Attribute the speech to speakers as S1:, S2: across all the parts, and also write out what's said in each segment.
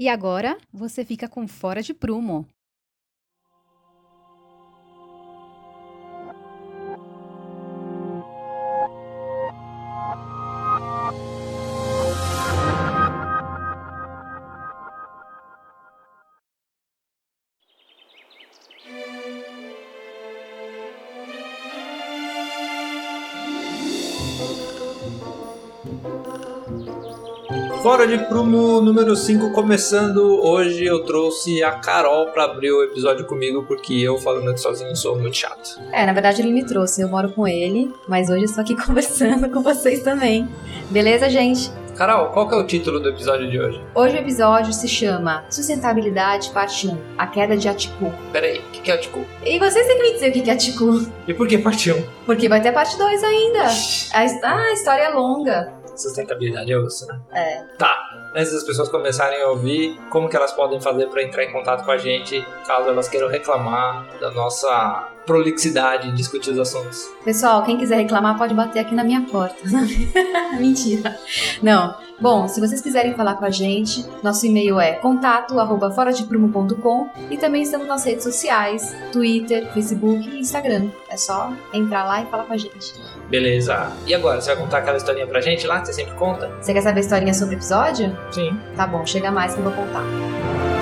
S1: E agora você fica com Fora de Prumo.
S2: Fora de Prumo número 5 começando. Hoje eu trouxe a Carol para abrir o episódio comigo, porque eu falando aqui sozinho sou muito chato.
S3: É, na verdade ele me trouxe, eu moro com ele, mas hoje eu estou aqui conversando com vocês também. Beleza, gente?
S2: Carol, qual que é o título do episódio de hoje?
S3: Hoje o episódio se chama Sustentabilidade Parte 1 A Queda de Atiku.
S2: Peraí, o que, que é o Ticu?
S3: E vocês têm que me dizer o que é Atiku,
S2: E por que parte 1?
S3: porque vai ter parte 2 ainda. A, ah, a história é longa.
S2: Sustentabilidade é osso, né?
S3: É.
S2: Tá. Antes das pessoas começarem a ouvir, como que elas podem fazer para entrar em contato com a gente, caso elas queiram reclamar da nossa prolixidade em discutir os assuntos?
S3: Pessoal, quem quiser reclamar pode bater aqui na minha porta. Mentira. Não. Bom, se vocês quiserem falar com a gente, nosso e-mail é contato arroba foradeprumo.com e também estamos nas redes sociais, Twitter, Facebook e Instagram. É só entrar lá e falar com a gente.
S2: Beleza. E agora, você vai contar aquela historinha pra gente lá, que você sempre conta?
S3: Você quer saber historinha sobre o episódio?
S2: Sim.
S3: Tá bom, chega mais que eu vou contar.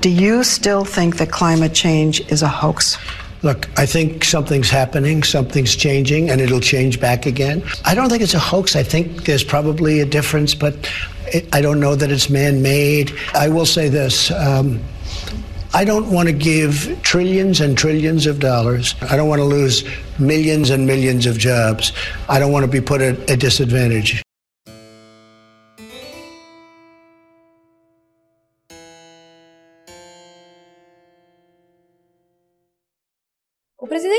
S4: Do you still think that climate change is a hoax?
S5: Look, I think something's happening, something's changing, and it'll change back again. I don't think it's a hoax. I think there's probably a difference, but it, I don't know that it's man made. I will say this. Um, I don't want to give trillions and trillions of dollars. I don't want to lose millions and millions of jobs. I don't want to be put at a disadvantage.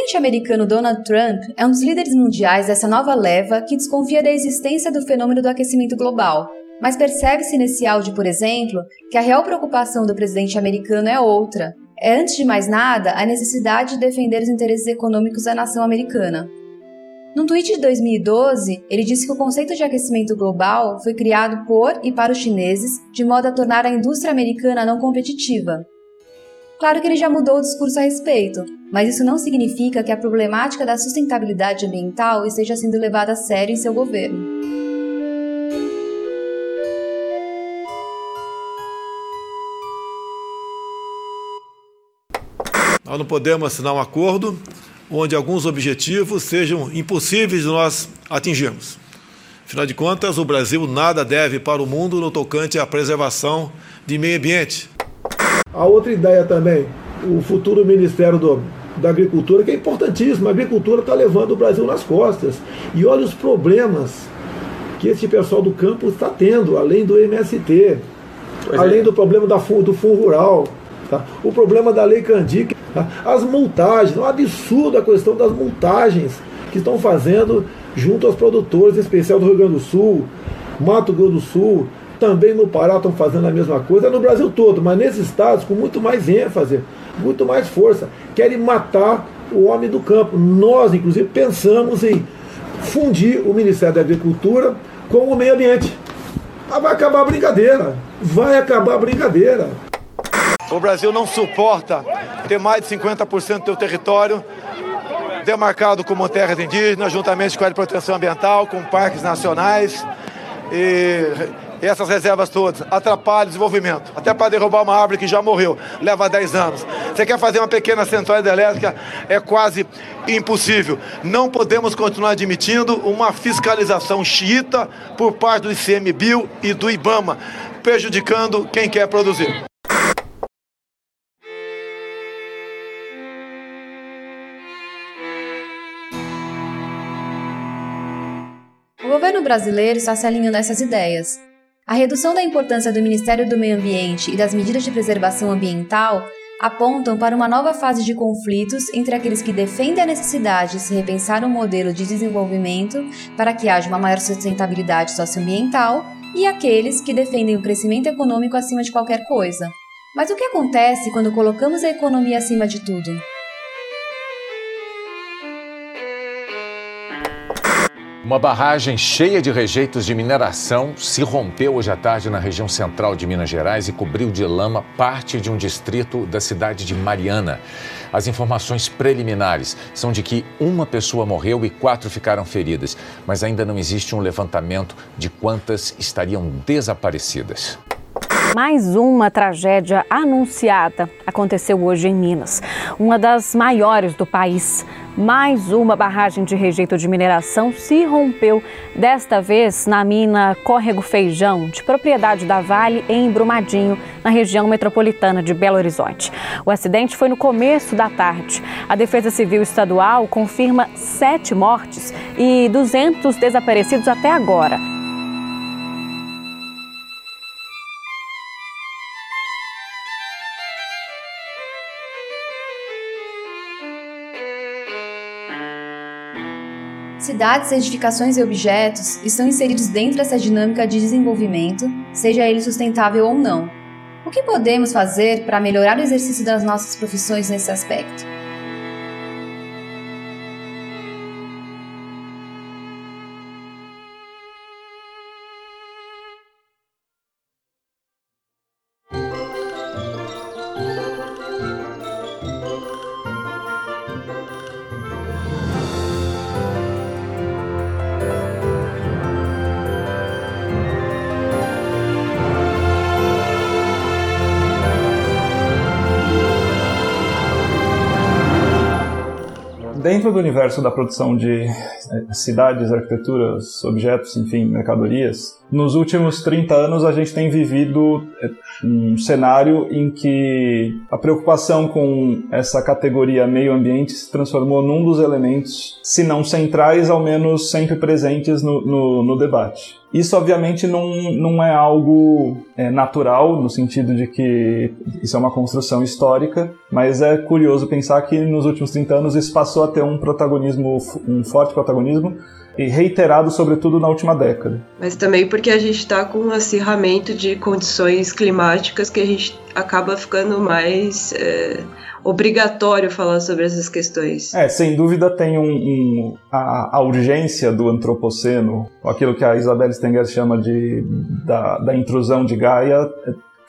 S3: Presidente americano Donald Trump é um dos líderes mundiais dessa nova leva que desconfia da existência do fenômeno do aquecimento global. Mas percebe-se nesse áudio, por exemplo, que a real preocupação do presidente americano é outra. É, antes de mais nada, a necessidade de defender os interesses econômicos da nação americana. Num tweet de 2012, ele disse que o conceito de aquecimento global foi criado por e para os chineses de modo a tornar a indústria americana não competitiva. Claro que ele já mudou o discurso a respeito, mas isso não significa que a problemática da sustentabilidade ambiental esteja sendo levada a sério em seu governo.
S6: Nós não podemos assinar um acordo onde alguns objetivos sejam impossíveis de nós atingirmos. Afinal de contas, o Brasil nada deve para o mundo no tocante à preservação de meio ambiente.
S7: A outra ideia também, o futuro Ministério do, da Agricultura, que é importantíssimo. A agricultura está levando o Brasil nas costas. E olha os problemas que esse pessoal do campo está tendo, além do MST,
S2: Pois
S7: além
S2: é.
S7: do problema da, do Fundo Rural, tá? o problema da Lei Candic, tá? as multagens, é um absurdo a questão das multagens que estão fazendo junto aos produtores, em especial do Rio Grande do Sul, Mato Grosso do Sul, também no Pará estão fazendo a mesma coisa, no Brasil todo, mas nesses estados com muito mais ênfase, muito mais força. Querem matar o homem do campo. Nós, inclusive, pensamos em fundir o Ministério da Agricultura com o meio ambiente. Ah, vai acabar a brincadeira. Vai acabar a brincadeira.
S8: O Brasil não suporta ter mais de 50% do seu território demarcado como terras indígenas, juntamente com a proteção ambiental, com parques nacionais e essas reservas todas atrapalham o desenvolvimento. Até para derrubar uma árvore que já morreu, leva 10 anos. Você quer fazer uma pequena central hidrelétrica, é quase impossível. Não podemos continuar admitindo uma fiscalização xiita por parte do ICMBio e do IBAMA, prejudicando quem quer produzir.
S3: O governo brasileiro está se alinhando a essas ideias. A redução da importância do Ministério do Meio Ambiente e das medidas de preservação ambiental apontam para uma nova fase de conflitos entre aqueles que defendem a necessidade de se repensar um modelo de desenvolvimento para que haja uma maior sustentabilidade socioambiental e aqueles que defendem o crescimento econômico acima de qualquer coisa. Mas o que acontece quando colocamos a economia acima de tudo?
S9: Uma barragem cheia de rejeitos de mineração se rompeu hoje à tarde na região central de Minas Gerais e cobriu de lama parte de um distrito da cidade de Mariana. As informações preliminares são de que uma pessoa morreu e quatro ficaram feridas, mas ainda não existe um levantamento de quantas estariam desaparecidas.
S10: Mais uma tragédia anunciada aconteceu hoje em Minas, uma das maiores do país. Mais uma barragem de rejeito de mineração se rompeu, desta vez na mina Córrego Feijão, de propriedade da Vale, em Brumadinho, na região metropolitana de Belo Horizonte. O acidente foi no começo da tarde. A Defesa Civil Estadual confirma sete mortes e 200 desaparecidos até agora.
S3: Cidades, edificações e objetos estão inseridos dentro dessa dinâmica de desenvolvimento, seja ele sustentável ou não. O que podemos fazer para melhorar o exercício das nossas profissões nesse aspecto?
S11: Dentro do universo da produção de eh, cidades, arquiteturas, objetos, enfim, mercadorias, nos últimos 30 anos a gente tem vivido eh, um cenário em que a preocupação com essa categoria meio ambiente se transformou num dos elementos, se não centrais, ao menos sempre presentes no, no, no debate. Isso, obviamente, não, não é algo é, natural, no sentido de que isso é uma construção histórica, mas é curioso pensar que nos últimos 30 anos isso passou a ter um protagonismo, um forte protagonismo, e reiterado, sobretudo, na última década.
S12: Mas também porque a gente está com um acirramento de condições climáticas que a gente acaba ficando mais. É obrigatório falar sobre essas questões.
S11: É, sem dúvida tem um, um a, a, urgência do antropoceno, aquilo que a Isabel Stenger chama de da, da intrusão de Gaia,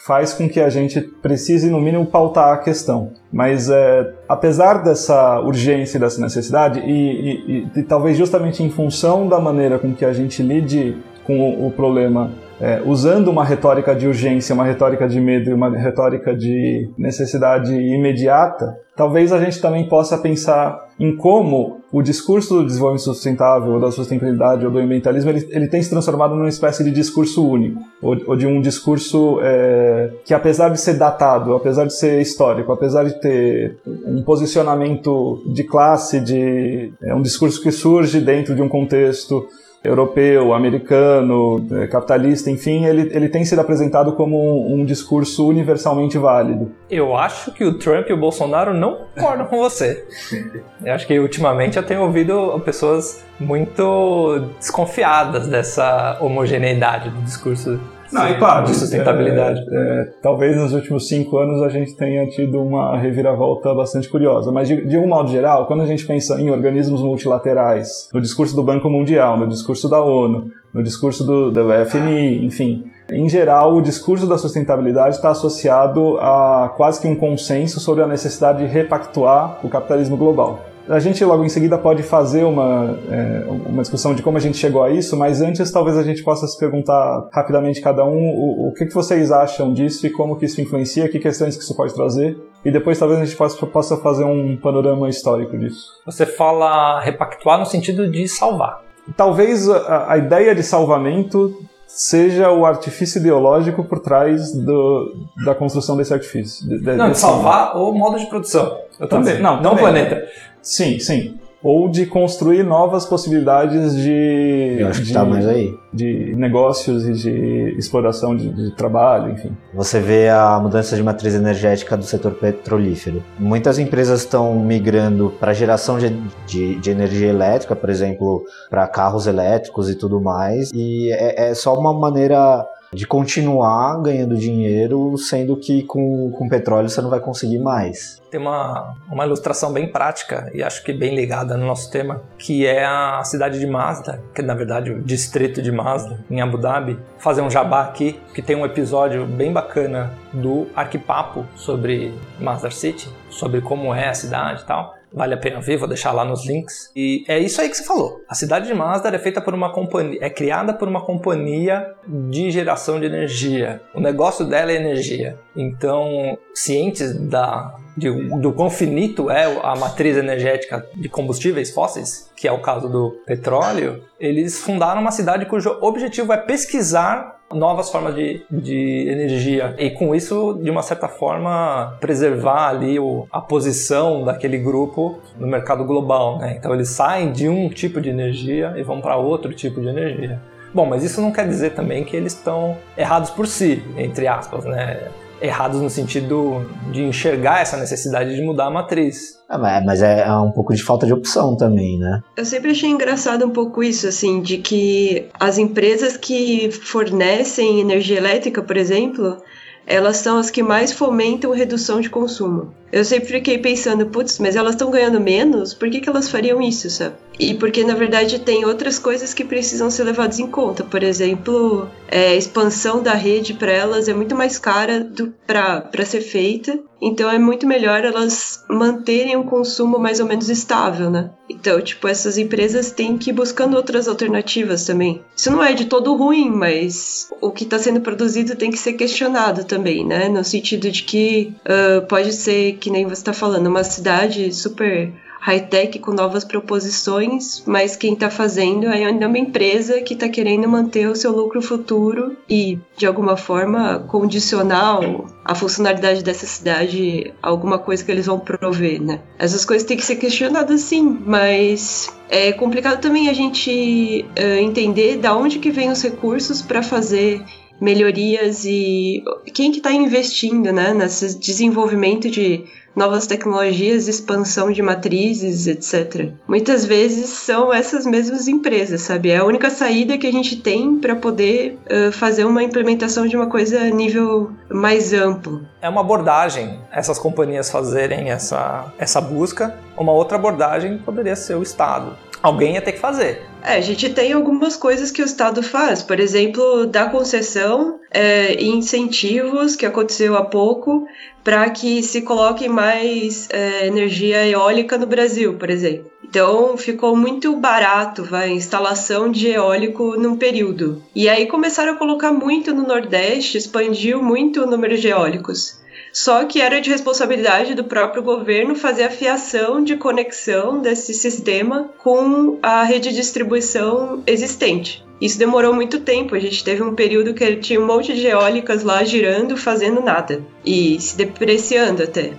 S11: faz com que a gente precise, no mínimo, pautar a questão. Mas, é, apesar dessa urgência e dessa necessidade, e, e, e, talvez justamente em função da maneira com que a gente lide com o, o problema é, usando uma retórica de urgência, uma retórica de medo e uma retórica de necessidade imediata, talvez a gente também possa pensar em como o discurso do desenvolvimento sustentável, ou da sustentabilidade, ou do ambientalismo, ele, ele tem se transformado numa espécie de discurso único, ou, ou de um discurso é, que, apesar de ser datado, apesar de ser histórico, apesar de ter um posicionamento de classe, de é um discurso que surge dentro de um contexto europeu, americano, é, capitalista, enfim, ele, ele tem sido apresentado como um, um, discurso universalmente válido.
S2: Eu acho que o Trump e o Bolsonaro não concordam com você. Eu acho que ultimamente eu tenho ouvido pessoas muito desconfiadas dessa homogeneidade do discurso
S11: não, e claro, de sustentabilidade. É, é, talvez nos últimos cinco anos a gente tenha tido uma reviravolta bastante curiosa, mas de, de um modo geral, quando a gente pensa em organismos multilaterais, no discurso do Banco Mundial, no discurso da ONU, no discurso do, do FMI, enfim, em geral, o discurso da sustentabilidade está associado a quase que um consenso sobre a necessidade de repactuar o capitalismo global. A gente logo em seguida pode fazer uma, é, uma discussão de como a gente chegou a isso, mas antes talvez a gente possa se perguntar rapidamente cada um o, o que, que vocês acham disso e como que isso influencia, que questões que isso pode trazer, e depois talvez a gente possa, possa fazer um panorama histórico disso.
S2: Você fala repactuar no sentido de salvar.
S11: Talvez a, a ideia de salvamento seja o artifício ideológico por trás do, da construção desse artifício.
S2: De, não, de salvar o modo de produção.
S11: Eu também.
S2: Não, não o planeta.
S11: Sim, sim. Ou de construir novas possibilidades de.
S13: Eu acho
S11: de,
S13: que tá mais aí.
S11: De negócios e de exploração de, de, trabalho, enfim.
S13: Você vê a mudança de matriz energética do setor petrolífero. Muitas empresas estão migrando para geração de, de, de, energia elétrica, por exemplo, para carros elétricos e tudo mais. E é, é só uma maneira de continuar ganhando dinheiro, sendo que com, com petróleo você não vai conseguir mais.
S2: Tem uma, uma ilustração bem prática e acho que bem ligada no nosso tema, que é a cidade de Mazda, que na verdade o distrito de Mazda, em Abu Dhabi. Fazer um jabá aqui, que tem um episódio bem bacana do Arquipapo sobre Mazda City, sobre como é a cidade e tal. Vale a pena ver, vou deixar lá nos links. E é isso aí que você falou. A cidade de Mazda é feita por uma companhia, é criada por uma companhia de geração de energia. O negócio dela é energia. Então, cientes da de, do quão finito é a matriz energética de combustíveis fósseis, que é o caso do petróleo, eles fundaram uma cidade cujo objetivo é pesquisar novas formas de, de energia e com isso de uma certa forma preservar ali o, a posição daquele grupo no mercado global né? então eles saem de um tipo de energia e vão para outro tipo de energia bom mas isso não quer dizer também que eles estão errados por si entre aspas né errados no sentido de enxergar essa necessidade de mudar a matriz.
S13: Ah, mas é, é um pouco de falta de opção também, né?
S12: Eu sempre achei engraçado um pouco isso, assim, de que as empresas que fornecem energia elétrica, por exemplo, elas são as que mais fomentam redução de consumo. Eu sempre fiquei pensando, putz, mas elas estão ganhando menos? Por que, que elas fariam isso, sabe? E porque, na verdade, tem outras coisas que precisam ser levadas em conta. Por exemplo, é, a expansão da rede para elas é muito mais cara para ser feita. Então, é muito melhor elas manterem um consumo mais ou menos estável, né? Então, tipo, essas empresas têm que ir buscando outras alternativas também. Isso não é de todo ruim, mas o que está sendo produzido tem que ser questionado também, né? No sentido de que uh, pode ser que nem você está falando, uma cidade super high-tech com novas proposições, mas quem está fazendo é ainda uma empresa que está querendo manter o seu lucro futuro e, de alguma forma, condicionar a funcionalidade dessa cidade a alguma coisa que eles vão prover, né? Essas coisas têm que ser questionadas sim, mas é complicado também a gente uh, entender da onde que vem os recursos para fazer melhorias e quem que está investindo né, nesse desenvolvimento de novas tecnologias, expansão de matrizes, etc. Muitas vezes são essas mesmas empresas, sabe? É a única saída que a gente tem para poder uh, fazer uma implementação de uma coisa a nível mais amplo.
S2: É uma abordagem essas companhias fazerem essa, essa busca. Uma outra abordagem poderia ser o Estado. Alguém ia ter que fazer.
S12: É, a gente tem algumas coisas que o Estado faz, por exemplo, dar concessão é, e incentivos, que aconteceu há pouco, para que se coloque mais é, energia eólica no Brasil, por exemplo. Então ficou muito barato vai, a instalação de eólico num período. E aí começaram a colocar muito no Nordeste, expandiu muito o número de eólicos. Só que era de responsabilidade do próprio governo fazer a fiação de conexão desse sistema com a rede de distribuição existente. Isso demorou muito tempo. A gente teve um período que tinha um monte de eólicas lá girando, fazendo nada e se depreciando até.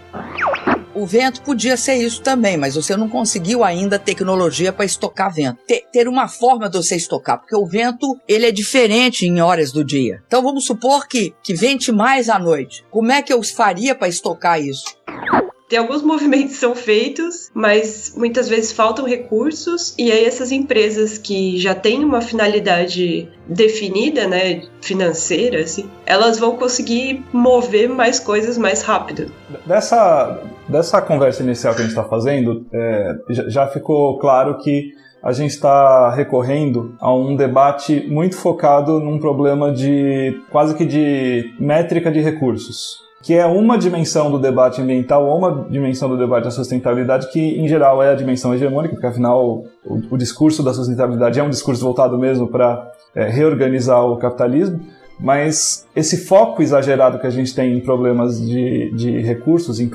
S14: O vento podia ser isso também, mas você não conseguiu ainda tecnologia para estocar vento. Ter, ter, uma forma de você estocar, porque o vento ele é diferente em horas do dia. Então vamos supor que, que vente mais à noite. Como é que eu faria para estocar isso?
S12: Tem alguns movimentos são feitos, mas muitas vezes faltam recursos, e aí essas empresas que já têm uma finalidade definida, né, financeira, assim, elas vão conseguir mover mais coisas mais rápido.
S11: Dessa, dessa conversa inicial que a gente está fazendo, é, já ficou claro que a gente está recorrendo a um debate muito focado num problema de quase que de métrica de recursos que é uma dimensão do debate ambiental ou uma dimensão do debate da sustentabilidade que, em geral, é a dimensão hegemônica, porque, afinal, o, o discurso da sustentabilidade é um discurso voltado mesmo para é, reorganizar o capitalismo, mas esse foco exagerado que a gente tem em problemas de, de recursos, em,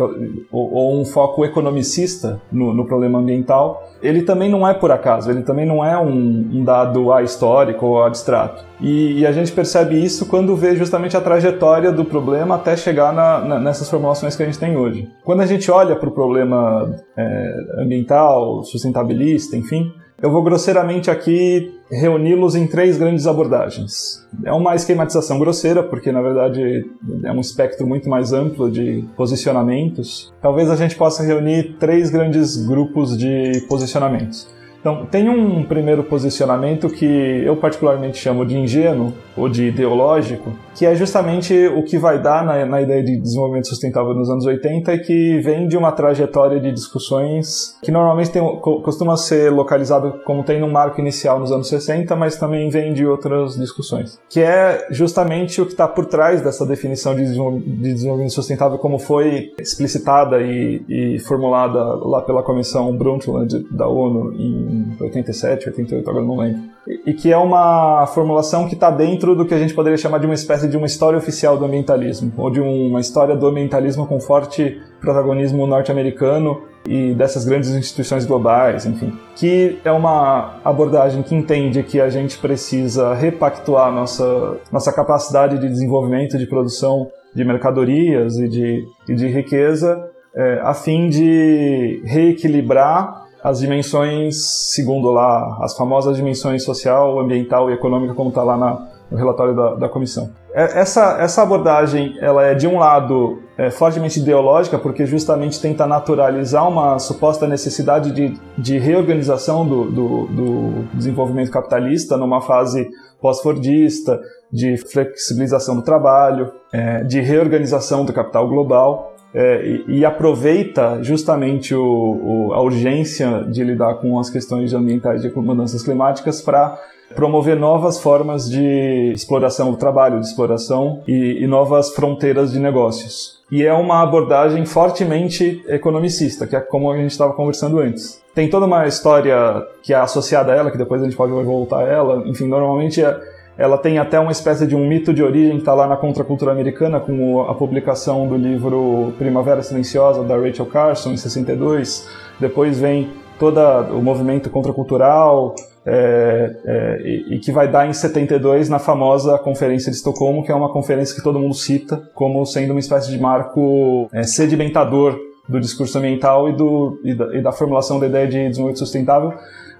S11: ou, ou, um foco economicista no, no, problema ambiental, ele também não é por acaso, ele também não é um, um dado histórico ou abstrato. E, e, a gente percebe isso quando vê justamente a trajetória do problema até chegar na, na, nessas formulações que a gente tem hoje. Quando a gente olha para o problema é, ambiental, sustentabilista, enfim, eu vou grosseiramente aqui reuni-los em três grandes abordagens. É uma esquematização grosseira, porque na verdade é um espectro muito mais amplo de posicionamentos. Talvez a gente possa reunir três grandes grupos de posicionamentos. Então, tem um primeiro posicionamento que eu particularmente chamo de ingênuo ou de ideológico, que é justamente o que vai dar na, na, ideia de desenvolvimento sustentável nos anos 80 e que vem de uma trajetória de discussões que normalmente tem, costuma ser localizado como tem no marco inicial nos anos 60, mas também vem de outras discussões, que é justamente o que está por trás dessa definição de desenvolvimento sustentável como foi explicitada e, e formulada lá pela Comissão Brundtland da ONU em 87, 88, agora não lembro. E, e que é uma formulação que está dentro do que a gente poderia chamar de uma espécie de uma história oficial do ambientalismo, ou de uma história do ambientalismo com forte protagonismo norte-americano e dessas grandes instituições globais, enfim, que é uma abordagem que entende que a gente precisa repactuar nossa, nossa capacidade de desenvolvimento, de produção de mercadorias e de, e de riqueza, é, a fim de reequilibrar as dimensões, segundo lá, as famosas dimensões social, ambiental e econômica, como está lá na, no relatório da, da comissão. É, essa, essa abordagem, ela é de um lado é, fortemente ideológica, porque justamente tenta naturalizar uma suposta necessidade de, de reorganização do, do, do desenvolvimento capitalista numa fase pós-fordista, de flexibilização do trabalho, é, de reorganização do capital global é, e, aproveita justamente o, o, a urgência de lidar com as questões ambientais e mudanças climáticas para promover novas formas de exploração do trabalho, de exploração e, e, novas fronteiras de negócios. E é uma abordagem fortemente economicista, que é como a gente estava conversando antes. Tem toda uma história que é associada a ela, que depois a gente pode voltar a ela. Enfim, normalmente é, ela tem até uma espécie de um mito de origem que está lá na contracultura americana, com a publicação do livro Primavera Silenciosa, da Rachel Carson, em 62. Depois vem todo o movimento contracultural, é, é, e, que vai dar em 72 na famosa Conferência de Estocolmo, que é uma conferência que todo mundo cita como sendo uma espécie de marco é, sedimentador do discurso ambiental e, do, e da, e da formulação da ideia de desenvolvimento sustentável,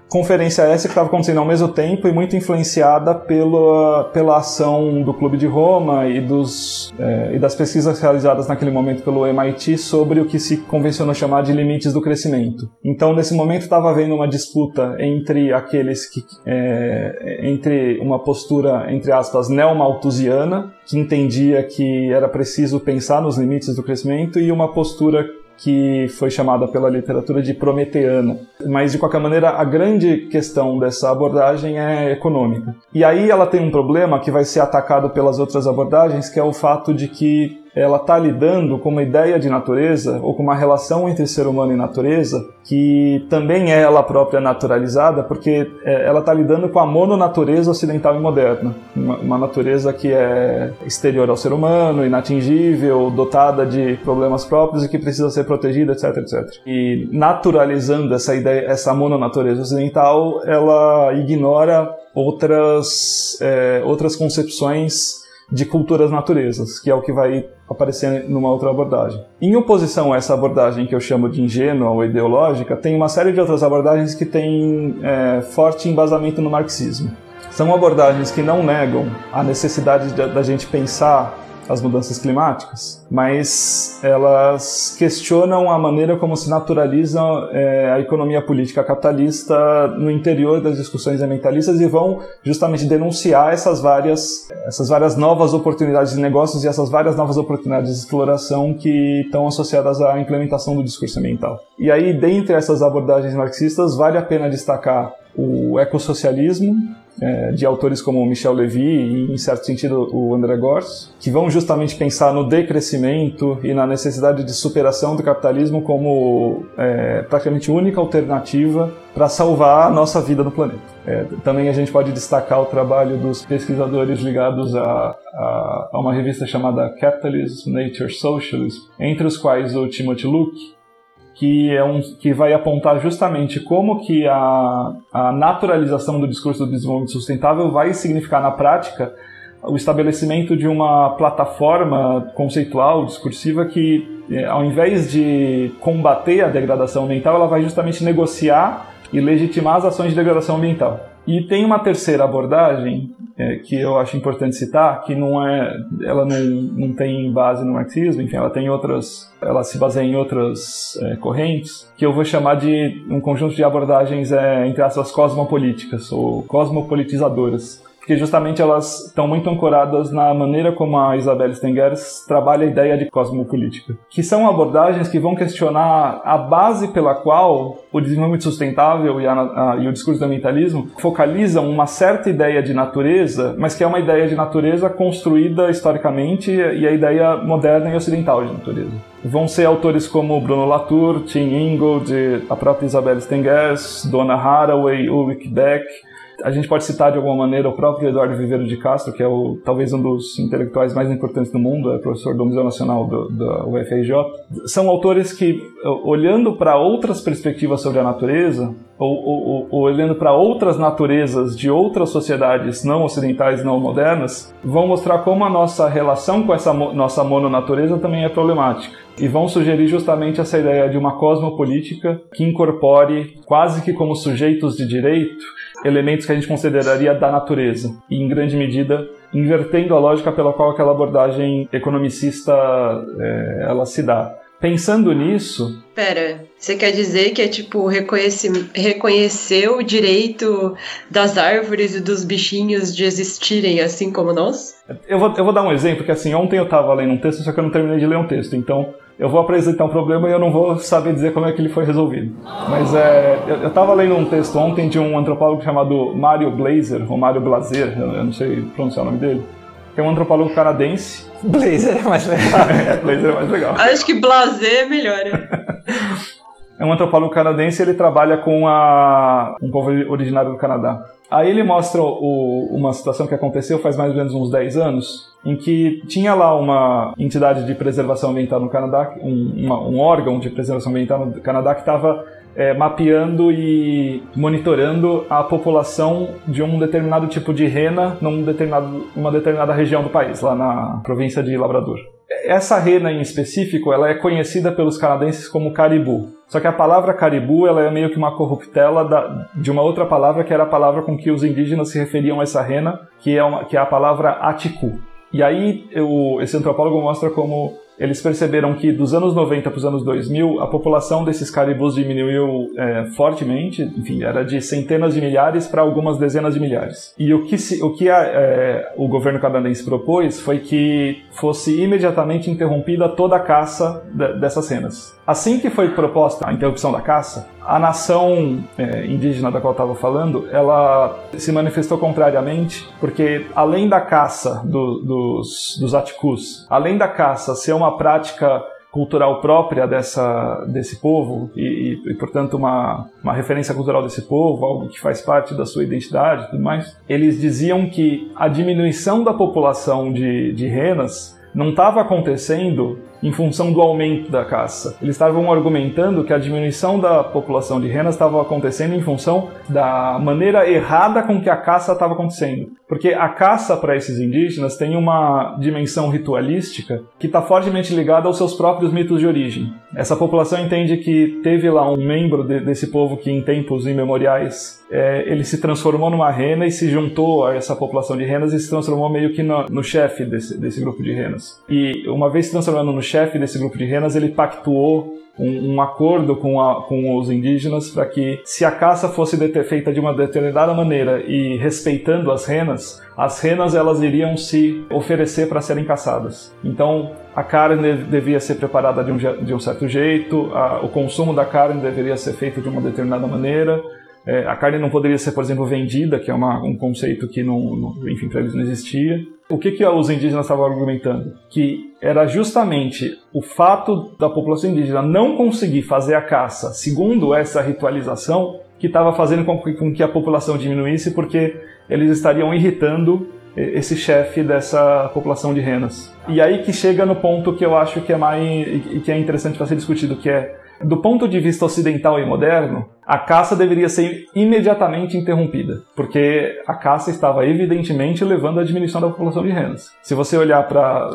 S11: Conferência essa que estava acontecendo ao mesmo tempo e muito influenciada pela, pela ação do Clube de Roma e, dos, é, e das pesquisas realizadas naquele momento pelo MIT sobre o que se convencionou chamar de limites do crescimento. Então, nesse momento, estava havendo uma disputa entre aqueles que. É, entre uma postura, entre aspas, neomalthusiana, que entendia que era preciso pensar nos limites do crescimento, e uma postura que foi chamada pela literatura de prometeana. Mas, de qualquer maneira, a grande questão dessa abordagem é econômica. E aí ela tem um problema que vai ser atacado pelas outras abordagens, que é o fato de que ela está lidando com uma ideia de natureza ou com uma relação entre ser humano e natureza que também é ela própria naturalizada, porque é, ela está lidando com a mononatureza ocidental e moderna, uma, uma, natureza que é exterior ao ser humano, inatingível, dotada de problemas próprios e que precisa ser protegida, etc, etc. E naturalizando essa ideia, essa mononatureza ocidental, ela ignora outras é, outras concepções de culturas naturezas, que é o que vai aparecer numa outra abordagem. Em oposição a essa abordagem que eu chamo de ingênua ou ideológica, tem uma série de outras abordagens que têm é, forte embasamento no marxismo. São abordagens que não negam a necessidade da gente pensar as mudanças climáticas, mas elas questionam a maneira como se naturaliza é, a economia política capitalista no interior das discussões ambientalistas e vão justamente denunciar essas várias, essas várias novas oportunidades de negócios e essas várias novas oportunidades de exploração que estão associadas à implementação do discurso ambiental. E aí, dentre essas abordagens marxistas, vale a pena destacar o ecossocialismo, é, de autores como Michel Levy e, em certo sentido, o André Gors, que vão justamente pensar no decrescimento e na necessidade de superação do capitalismo como é, praticamente única alternativa para salvar a nossa vida no planeta. É, também a gente pode destacar o trabalho dos pesquisadores ligados a, a, a uma revista chamada Capitalism, Nature, Socialism, entre os quais o Timothy Luke, que é um que vai apontar justamente como que a, a naturalização do discurso do desenvolvimento sustentável vai significar na prática o estabelecimento de uma plataforma conceitual, discursiva, que é, ao invés de combater a degradação ambiental, ela vai justamente negociar e legitimar as ações de degradação ambiental. E tem uma terceira abordagem é, que eu acho importante citar, que não é, ela não, não tem base no marxismo, enfim, ela tem outras, ela se baseia em outras é, correntes, que eu vou chamar de um conjunto de abordagens, é, entre aspas, cosmopolíticas ou cosmopolitizadoras porque justamente elas estão muito ancoradas na maneira como a Isabel Stengers trabalha a ideia de cosmopolítica, que são abordagens que vão questionar a base pela qual o desenvolvimento sustentável e, a, a, e o discurso do ambientalismo focalizam uma certa ideia de natureza, mas que é uma ideia de natureza construída historicamente e a ideia moderna e ocidental de natureza. Vão ser autores como Bruno Latour, Tim Ingold, a própria Isabel Stengers, Donna Haraway, Ulrich Beck, a gente pode citar de alguma maneira o próprio Eduardo Viveiro de Castro, que é o, talvez um dos intelectuais mais importantes do mundo, é professor do Museu Nacional do, da UFRJ. São autores que, olhando para outras perspectivas sobre a natureza, ou, ou, ou olhando para outras naturezas de outras sociedades não ocidentais, não modernas, vão mostrar como a nossa relação com essa nossa mononatureza também é problemática. E vão sugerir justamente essa ideia de uma cosmopolítica que incorpore, quase que como sujeitos de direito, elementos que a gente consideraria da natureza, e em grande medida invertendo a lógica pela qual aquela abordagem economicista é, ela se dá. Pensando nisso.
S12: Pera, você quer dizer que é tipo reconhecer o direito das árvores e dos bichinhos de existirem assim como nós?
S11: Eu vou, eu vou dar um exemplo, que assim, ontem eu estava lendo um texto, só que eu não terminei de ler um texto, então eu vou apresentar um problema e eu não vou saber dizer como é que ele foi resolvido. Mas é, eu estava lendo um texto ontem de um antropólogo chamado Mario Blazer, ou Mario Blazer, eu não sei pronunciar o nome dele, que é um antropólogo canadense.
S2: Blazer é mais legal.
S11: é, Blazer é mais legal.
S12: Acho que Blazer é melhor.
S11: é um antropólogo canadense, ele trabalha com a, um povo originário do Canadá. Aí ele mostra o, uma situação que aconteceu faz mais ou menos uns 10 anos, em que tinha lá uma entidade de preservação ambiental no Canadá, um, uma, um órgão de preservação ambiental no Canadá que estava é, mapeando e monitorando a população de um determinado tipo de rena num determinado, uma determinada região do país, lá na província de Labrador. Essa rena em específico, ela é conhecida pelos canadenses como caribu. Só que a palavra caribu, ela é meio que uma corruptela da, de uma outra palavra que era a palavra com que os indígenas se referiam a essa rena, que é, uma, que é a palavra atiku. E aí eu, esse antropólogo mostra como eles perceberam que dos anos 90 para os anos 2000, a população desses caribus diminuiu é, fortemente, enfim, era de centenas de milhares para algumas dezenas de milhares. E o que, se, o, que a, é, o governo canadense propôs foi que fosse imediatamente interrompida toda a caça de, dessas cenas. Assim que foi proposta a interrupção da caça, a nação é, indígena da qual estava falando, ela se manifestou contrariamente, porque além da caça do, dos, dos aticus, além da caça ser uma prática cultural própria dessa, desse povo e, e, e, portanto, uma, uma referência cultural desse povo, algo que faz parte da sua identidade e tudo mais, eles diziam que a diminuição da população de, de renas não estava acontecendo em função do aumento da caça. Eles estavam argumentando que a diminuição da população de renas estava acontecendo em função da maneira errada com que a caça estava acontecendo. Porque a caça para esses indígenas tem uma dimensão ritualística que está fortemente ligada aos seus próprios mitos de origem. Essa população entende que teve lá um membro de, desse povo que em tempos imemoriais é, ele se transformou numa rena e se juntou a essa população de renas e se transformou meio que no, no chefe desse, desse grupo de renas. E uma vez se transformando no chefe desse grupo de renas, ele pactuou um, um acordo com, a, com os indígenas para que, se a caça fosse feita de uma determinada maneira e respeitando as renas, as renas elas iriam se oferecer para serem caçadas. Então, a carne devia ser preparada de um, de um certo jeito, a, o consumo da carne deveria ser feito de uma determinada maneira, é, a carne não poderia ser, por exemplo, vendida, que é uma, um conceito que, não, não enfim, para eles não existia. O que, que os indígenas estavam argumentando? Que era justamente o fato da população indígena não conseguir fazer a caça segundo essa ritualização que estava fazendo com que, a população diminuísse, porque eles estariam irritando esse chefe dessa população de renas. E aí que chega no ponto que eu acho que é mais que é interessante para ser discutido, que é do ponto de vista ocidental e moderno, a caça deveria ser imediatamente interrompida, porque a caça estava evidentemente levando à diminuição da população de renas. Se você olhar para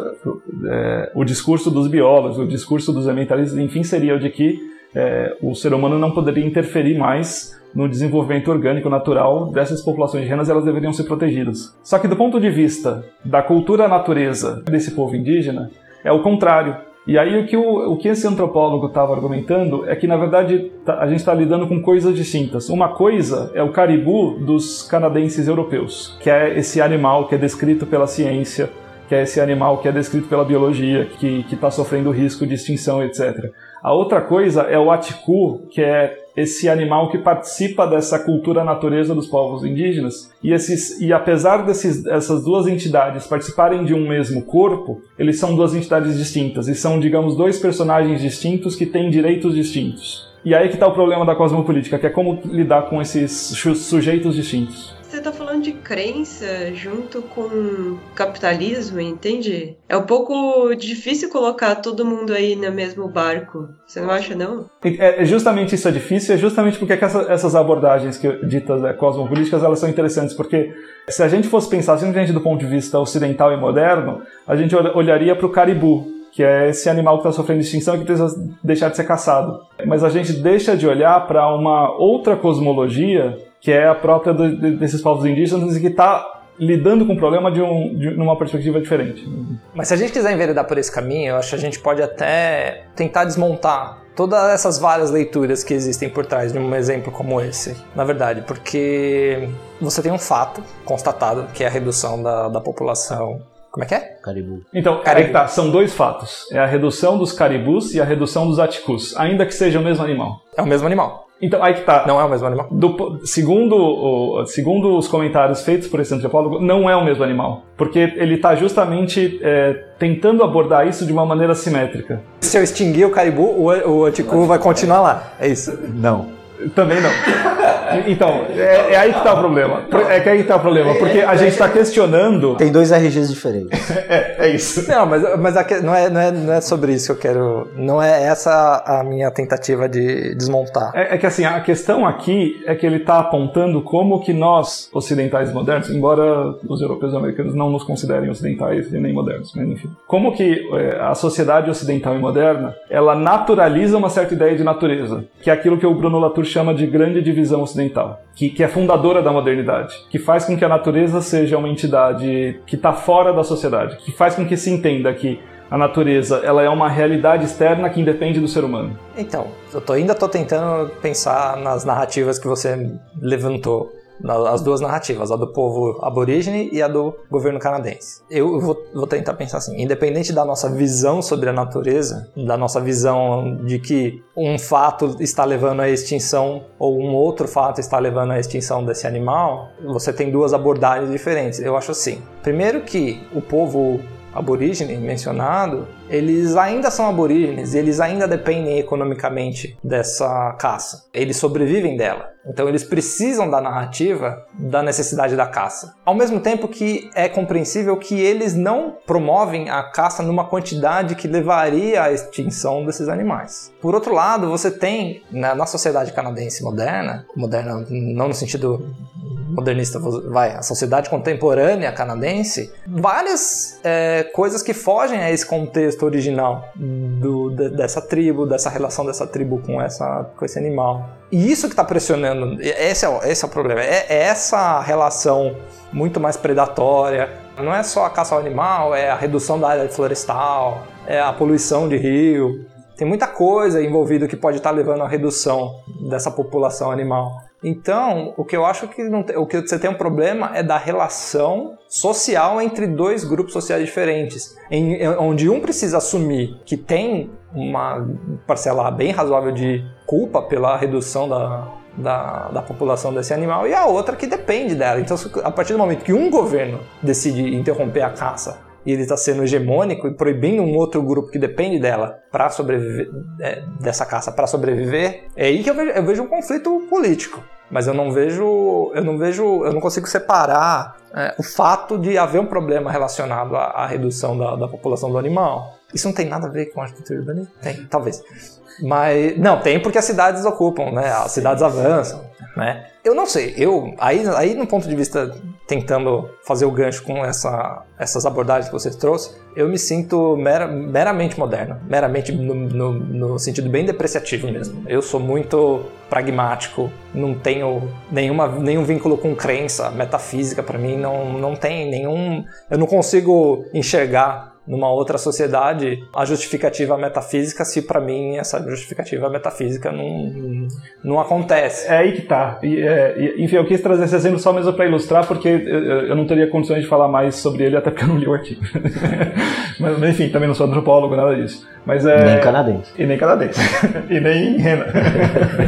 S11: é, o discurso dos biólogos, o discurso dos ambientalistas, enfim, seria o de que é, o ser humano não poderia interferir mais no desenvolvimento orgânico natural dessas populações indígenas, elas deveriam ser protegidas. Só que do ponto de vista da cultura natureza desse povo indígena, é o contrário. E aí o que, o, o que esse antropólogo estava argumentando é que, na verdade, tá, a gente está lidando com coisas distintas. Uma coisa é o caribu dos canadenses europeus, que é esse animal que é descrito pela ciência, que é esse animal que é descrito pela biologia, que está sofrendo risco de extinção, etc. A outra coisa é o aticu, que é esse animal que participa dessa cultura natureza dos povos indígenas. E, esses, e apesar dessas duas entidades participarem de um mesmo corpo, eles são duas entidades distintas e são, digamos, dois personagens distintos que têm direitos distintos. E aí que está o problema da cosmopolítica, que é como lidar com esses sujeitos distintos
S12: você tá falando de crença junto com capitalismo, entende? É um pouco difícil colocar todo mundo aí no mesmo barco. Você não acha, não?
S11: É, é justamente isso é difícil, é justamente porque essas abordagens que ditas é, cosmopolíticas, elas são interessantes, porque se a gente fosse pensar simplesmente do ponto de vista ocidental e moderno, a gente olharia para o caribu, que é esse animal que está sofrendo extinção e que precisa deixar de ser caçado. Mas a gente deixa de olhar para uma outra cosmologia que é a própria do, desses povos indígenas e que está lidando com o problema de, um, de uma perspectiva diferente.
S2: Mas se a gente quiser enveredar por esse caminho, eu acho que a gente pode até tentar desmontar todas essas várias leituras que existem por trás de um exemplo como esse, na verdade, porque você tem um fato constatado, que é a redução da, da população como é que é?
S13: Caribu.
S11: Então, Caribu. Tá, são dois fatos. É a redução dos caribus e a redução dos aticus, ainda que seja o mesmo animal.
S2: É o mesmo animal.
S11: Então, aí que tá.
S2: Não é o mesmo animal?
S11: Do, segundo, o, segundo os comentários feitos por esse antropólogo, não é o mesmo animal. Porque ele está justamente é, tentando abordar isso de uma maneira simétrica.
S2: Se eu extinguir o caribu, o, o anticu vai continuar lá. É isso?
S11: Não. Também não. Então, é, é, aí que está o problema. É que aí que tá o problema, porque a gente está questionando.
S13: Tem dois RGs diferentes.
S11: é, é isso.
S2: Não, mas, mas não, é, não, é, não é sobre isso que eu quero. Não é essa a minha tentativa de desmontar.
S11: É, é que assim, a questão aqui é que ele está apontando como que nós, ocidentais modernos, embora os europeus e americanos não nos considerem ocidentais e nem modernos, mas enfim, como que é, a sociedade ocidental e moderna ela naturaliza uma certa ideia de natureza, que é aquilo que o Bruno Latour chama de grande divisão ocidental, que, que é fundadora da modernidade, que faz com que a natureza seja uma entidade que está fora da sociedade, que faz com que se entenda que a natureza ela é uma realidade externa que independe do ser humano.
S2: Então, eu tô, ainda estou tentando pensar nas narrativas que você levantou as duas narrativas, a do povo aborígene e a do governo canadense. Eu vou, vou, tentar pensar assim, independente da nossa visão sobre a natureza, da nossa visão de que um fato está levando à extinção ou um outro fato está levando à extinção desse animal, você tem duas abordagens diferentes. Eu acho assim. Primeiro que o povo aborígene mencionado, eles ainda são aborígenes, eles ainda dependem economicamente dessa caça. Eles sobrevivem dela. Então eles precisam da narrativa da necessidade da caça. Ao mesmo tempo que é compreensível que eles não promovem a caça numa quantidade que levaria à extinção desses animais. Por outro lado, você tem na, sociedade canadense moderna, moderna não no sentido modernista, vai, a sociedade contemporânea canadense, várias é, coisas que fogem a esse contexto original do, de, dessa tribo, dessa relação dessa tribo com, essa, com esse animal. E isso que está pressionando, esse é, esse é o problema, é, é essa relação muito mais predatória. Não é só a caça ao animal, é a redução da área florestal, é a poluição de rio. Tem muita coisa envolvida que pode estar tá levando à redução dessa população animal. Então, o que eu acho que não tem, o que você tem um problema é da relação social entre dois grupos sociais diferentes, em, onde um precisa assumir que tem uma parcela bem razoável de culpa pela redução da, da, da, população desse animal e a outra que depende dela. Então, a partir do momento que um governo decide interromper a caça e ele está sendo hegemônico e proibindo um outro grupo que depende dela para sobreviver é, dessa caça para sobreviver, é aí que eu vejo, eu vejo um conflito político. Mas eu não vejo, eu não vejo, eu não consigo separar é, o fato de haver um problema relacionado à, à redução da, da população do animal. Isso não tem nada a ver com arquitetura urbanística? Tem, talvez. Mas, não, tem porque as cidades ocupam, né? As cidades avançam, né? Eu não sei, eu, aí, aí no ponto de vista, tentando fazer o gancho com essa, essas abordagens que você trouxe, eu me sinto mera, meramente moderno, meramente no, no, no sentido bem depreciativo mesmo. Eu sou muito pragmático, não tenho nenhuma, nenhum vínculo com crença, metafísica para mim não, não tem nenhum... Eu não consigo enxergar numa outra sociedade a justificativa metafísica se para mim essa justificativa metafísica não, não acontece.
S11: É aí que tá. E, é, enfim, eu quis trazer esse exemplo só mesmo para ilustrar porque eu, não teria condições de falar mais sobre ele até porque eu não li o artigo. Mas enfim, também não sou antropólogo, nada disso. Mas é...
S13: Nem canadense.
S11: E nem canadense. e nem rena.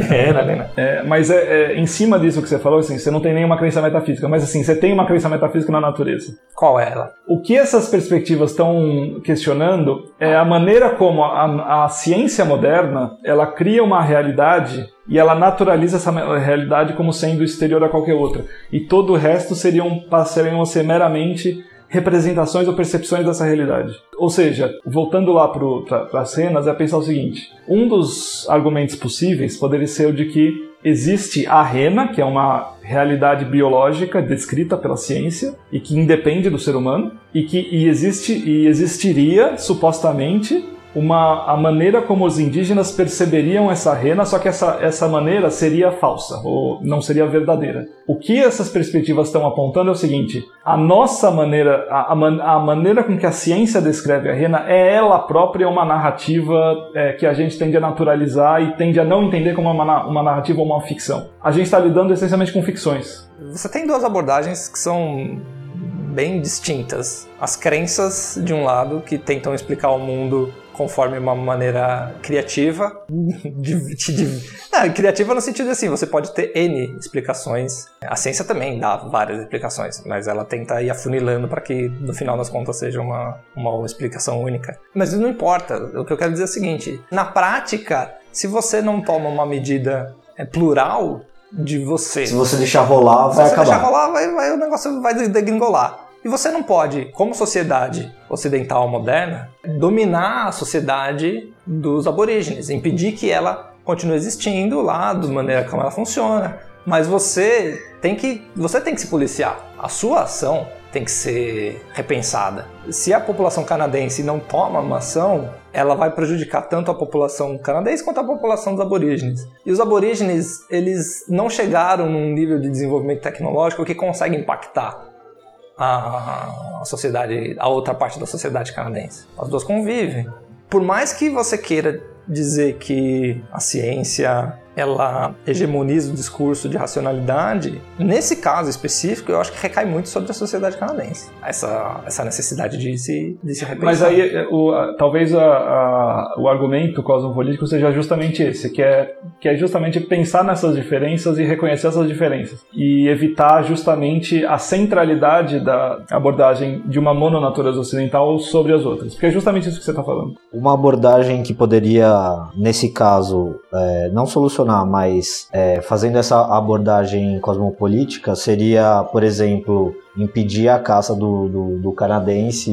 S2: rena, rena.
S11: É, mas é, é, em cima disso que você falou, assim, você não tem nenhuma crença metafísica, mas assim, você tem uma crença metafísica na natureza.
S2: Qual é ela?
S11: O que essas perspectivas estão questionando é a maneira como a, a ciência moderna ela cria uma realidade e ela naturaliza essa realidade como sendo exterior a qualquer outra. E todo o resto seriam, passariam a ser meramente representações ou percepções dessa realidade. Ou seja, voltando lá para as cenas, é pensar o seguinte: um dos argumentos possíveis poderia ser o de que existe a rena, que é uma realidade biológica descrita pela ciência e que independe do ser humano, e que e existe e existiria supostamente uma, a maneira como os indígenas perceberiam essa rena, só que essa, essa maneira seria falsa, ou não seria verdadeira. O que essas perspectivas estão apontando é o seguinte: a nossa maneira, a, a, a maneira com que a ciência descreve a rena é ela própria uma narrativa é, que a gente tende a naturalizar e tende a não entender como uma, uma narrativa ou uma ficção. A gente está lidando essencialmente com ficções.
S2: Você tem duas abordagens que são bem distintas. As crenças, de um lado, que tentam explicar o mundo conforme uma maneira criativa. De, de, de, criativa no sentido assim, você pode ter N explicações. A ciência também dá várias explicações, mas ela tenta ir afunilando para que no final das contas seja uma, uma explicação única. Mas não importa, o que eu quero dizer é o seguinte: na prática, se você não toma uma medida é, plural de você.
S13: Se você deixar rolar, vai
S2: se
S13: acabar.
S2: Se deixar rolar, vai, vai, o negócio vai degringolar. E você não pode, como sociedade ocidental moderna, dominar a sociedade dos aborígenes, impedir que ela continue existindo lá, da maneira como ela funciona. Mas você tem que, você tem que se policiar. A sua ação tem que ser repensada. Se a população canadense não toma uma ação, ela vai prejudicar tanto a população canadense quanto a população dos aborígenes. E os aborígenes, eles não chegaram num nível de desenvolvimento tecnológico que consegue impactar a, sociedade, a outra parte da sociedade canadense. As duas convivem. Por mais que você queira dizer que a ciência ela hegemoniza o discurso de racionalidade, nesse caso específico, eu acho que recai muito sobre a sociedade canadense. Essa, essa necessidade de se, de se repensar.
S11: Mas aí, é, o, talvez a, a, o argumento cosmopolítico seja justamente esse, que é, que é justamente pensar nessas diferenças e reconhecer essas diferenças. E evitar justamente a centralidade da abordagem de uma mononatureza ocidental sobre as outras. Porque é justamente isso que você está falando.
S13: Uma abordagem que poderia, nesse caso, é, não solucionar mas é, fazendo essa abordagem cosmopolítica seria, por exemplo, impedir a caça do, do, do canadense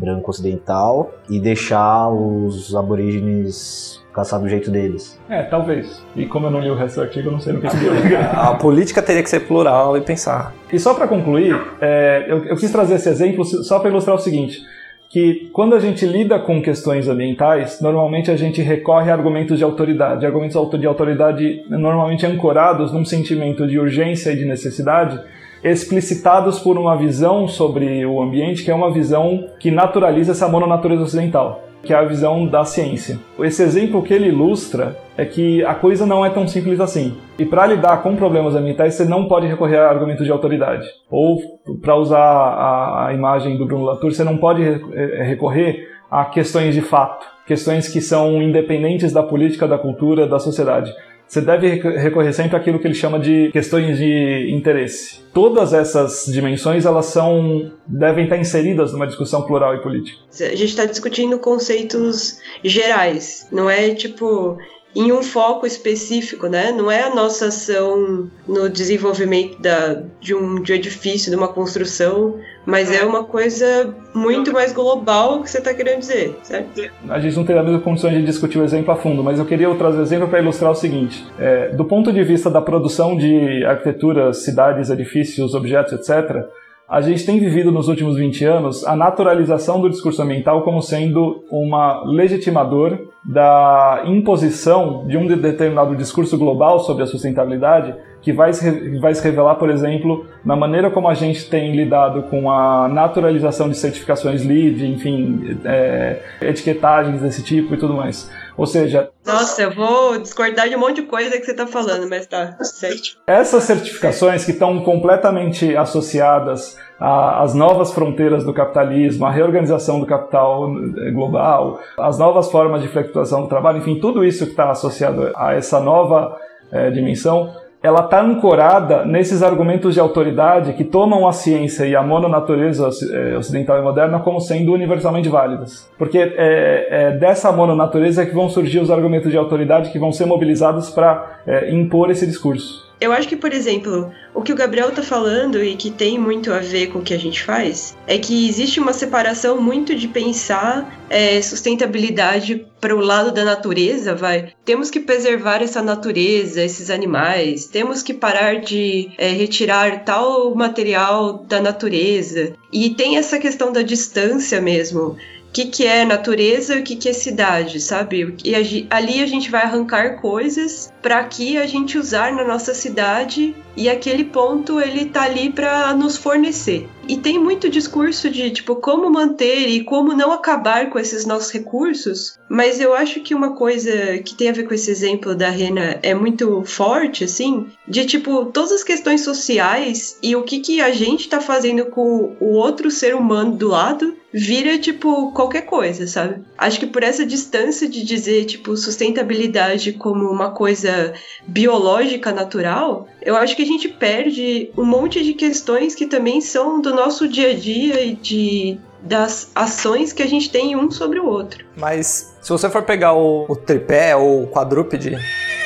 S13: branco ocidental e deixar os aborígenes caçar do jeito deles.
S11: É, talvez. E como eu não li o resto do artigo, eu não sei no que se
S2: A política teria que ser plural e pensar.
S11: E só para concluir, é, eu, eu quis trazer esse exemplo só para ilustrar o seguinte que quando a gente lida com questões ambientais, normalmente a gente recorre a argumentos de autoridade, argumentos de autoridade normalmente ancorados num sentimento de urgência e de necessidade, explicitados por uma visão sobre o ambiente que é uma visão que naturaliza essa mononatureza ocidental que é a visão da ciência. Esse exemplo que ele ilustra é que a coisa não é tão simples assim. E para lidar com problemas ambientais, você não pode recorrer a argumentos de autoridade. Ou, para usar a, a, imagem do Bruno Latour, você não pode é, recorrer a questões de fato, questões que são independentes da política, da cultura, da sociedade. Você deve recorrer sempre àquilo que ele chama de questões de interesse. Todas essas dimensões elas são devem estar inseridas numa discussão plural e política.
S12: A gente está discutindo conceitos gerais, não é tipo em um foco específico, né? Não é a nossa ação no desenvolvimento da, de, um, de um edifício, de uma construção, mas é uma coisa muito mais global que você está querendo dizer, certo?
S11: A gente não tem a mesma condição de discutir o exemplo a fundo, mas eu queria trazer o exemplo para ilustrar o seguinte: é, do ponto de vista da produção de arquiteturas, cidades, edifícios, objetos, etc a gente tem vivido nos últimos 20 anos a naturalização do discurso ambiental como sendo uma legitimador da imposição de um determinado discurso global sobre a sustentabilidade que vai se, vai se revelar, por exemplo, na maneira como a gente tem lidado com a naturalização de certificações LEED, enfim, é, etiquetagens desse tipo e tudo mais. Ou seja.
S12: Nossa, eu vou discordar de um monte de coisa que você está falando, mas tá certo.
S11: Essas certificações que estão completamente associadas às novas fronteiras do capitalismo, à reorganização do capital eh, global, às novas formas de flutuação do trabalho, enfim, tudo isso que está associado a essa nova é, dimensão ela está ancorada nesses argumentos de autoridade que tomam a ciência e a mononatureza eh, ocidental e moderna como sendo universalmente válidas. Porque é, é dessa mononatureza que vão surgir os argumentos de autoridade que vão ser mobilizados para é, impor esse discurso.
S12: Eu acho que, por exemplo, o que o Gabriel tá falando e que tem muito a ver com o que a gente faz é que existe uma separação muito de pensar é, sustentabilidade para o lado da natureza, vai. Temos que preservar essa natureza, esses animais, temos que parar de é, retirar tal material da natureza. E tem essa questão da distância mesmo que, que é natureza e o que, que é cidade, sabe? E a, ali a gente vai arrancar coisas para que a gente usar na nossa cidade e aquele ponto ele tá ali para nos fornecer. E tem muito discurso de tipo como manter e como não acabar com esses nossos recursos, mas eu acho que uma coisa que tem a ver com esse exemplo da Rena é muito forte assim, de tipo todas as questões sociais e o que que a gente tá fazendo com o outro ser humano do lado vira tipo qualquer coisa, sabe? Acho que por essa distância de dizer tipo sustentabilidade como uma coisa biológica natural, eu acho que a gente perde um monte de questões que também são do nosso dia a dia e de das ações que a gente tem um sobre o outro.
S2: Mas se você for pegar o, o tripé ou o quadrúpede,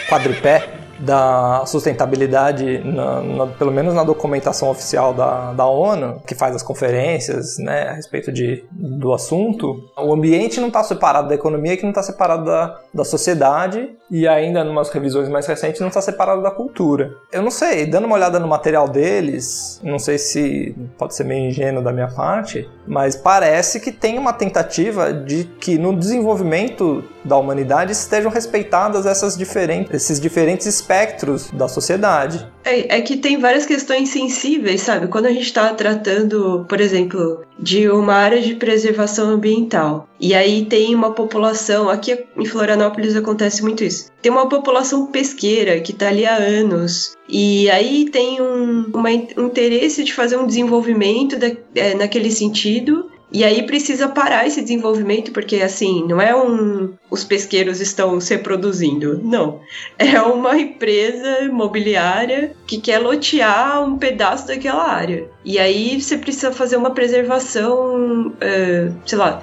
S2: quadripé, da sustentabilidade, na, na, pelo menos na documentação oficial da, da ONU, que faz as conferências né, a respeito de, do assunto, o ambiente não está separado da economia, que não está separado da, da sociedade, e ainda, em umas revisões mais recentes, não está separado da cultura. Eu não sei, dando uma olhada no material deles, não sei se pode ser meio ingênuo da minha parte, mas parece que tem uma tentativa de que no desenvolvimento da humanidade estejam respeitadas essas diferentes, esses diferentes espectros da sociedade.
S12: É, é que tem várias questões sensíveis, sabe? Quando a gente está tratando, por exemplo, de uma área de preservação ambiental, e aí tem uma população, aqui em Florianópolis acontece muito isso, tem uma população pesqueira que está ali há anos, e aí tem um, uma, um interesse de fazer um desenvolvimento da, é, naquele sentido, e aí precisa parar esse desenvolvimento, porque assim, não é um. Os pesqueiros estão se reproduzindo. Não. É uma empresa imobiliária que quer lotear um pedaço daquela área. E aí você precisa fazer uma preservação, uh, sei lá,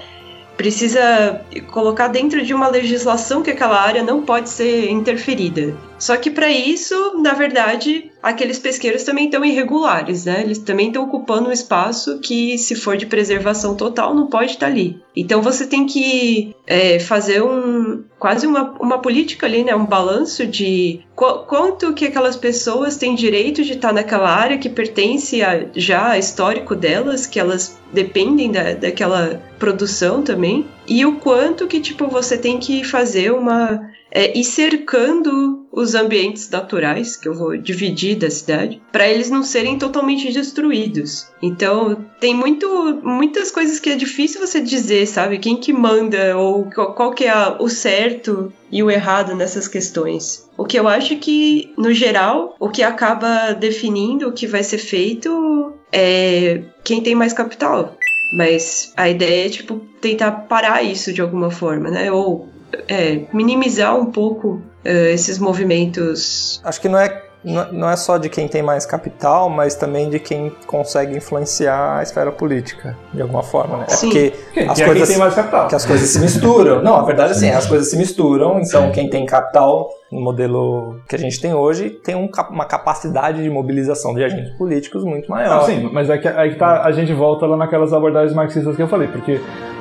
S12: precisa colocar dentro de uma legislação que aquela área não pode ser interferida. Só que para isso, na verdade, aqueles pesqueiros também estão irregulares, né? Eles também estão ocupando um espaço que, se for de preservação total, não pode estar ali. Então você tem que é, fazer um quase uma, uma política ali, né? Um balanço de qu quanto que aquelas pessoas têm direito de estar naquela área que pertence a, já a histórico delas, que elas dependem da, daquela produção também, e o quanto que tipo você tem que fazer uma é, ir cercando os ambientes naturais, que eu vou dividir da cidade, para eles não serem totalmente destruídos. Então, tem muito, muitas coisas que é difícil você dizer, sabe? Quem que manda ou qual que é o certo e o errado nessas questões. O que eu acho que, no geral, o que acaba definindo o que vai ser feito é quem tem mais capital. Mas a ideia é, tipo, tentar parar isso de alguma forma, né? Ou é, minimizar um pouco uh, esses movimentos.
S2: Acho que não é não é só de quem tem mais capital, mas também de quem consegue influenciar a esfera política, de alguma forma, né? É
S11: Sim.
S2: porque as
S11: é
S2: coisas
S11: quem tem mais capital.
S2: que as coisas se misturam. Não, a verdade é assim, as coisas se misturam, então quem tem capital no modelo que a gente tem hoje tem um uma capacidade de mobilização de agentes políticos muito maior.
S11: Não, sim, mas é que, aí que tá, a gente volta lá naquelas abordagens marxistas que eu falei, porque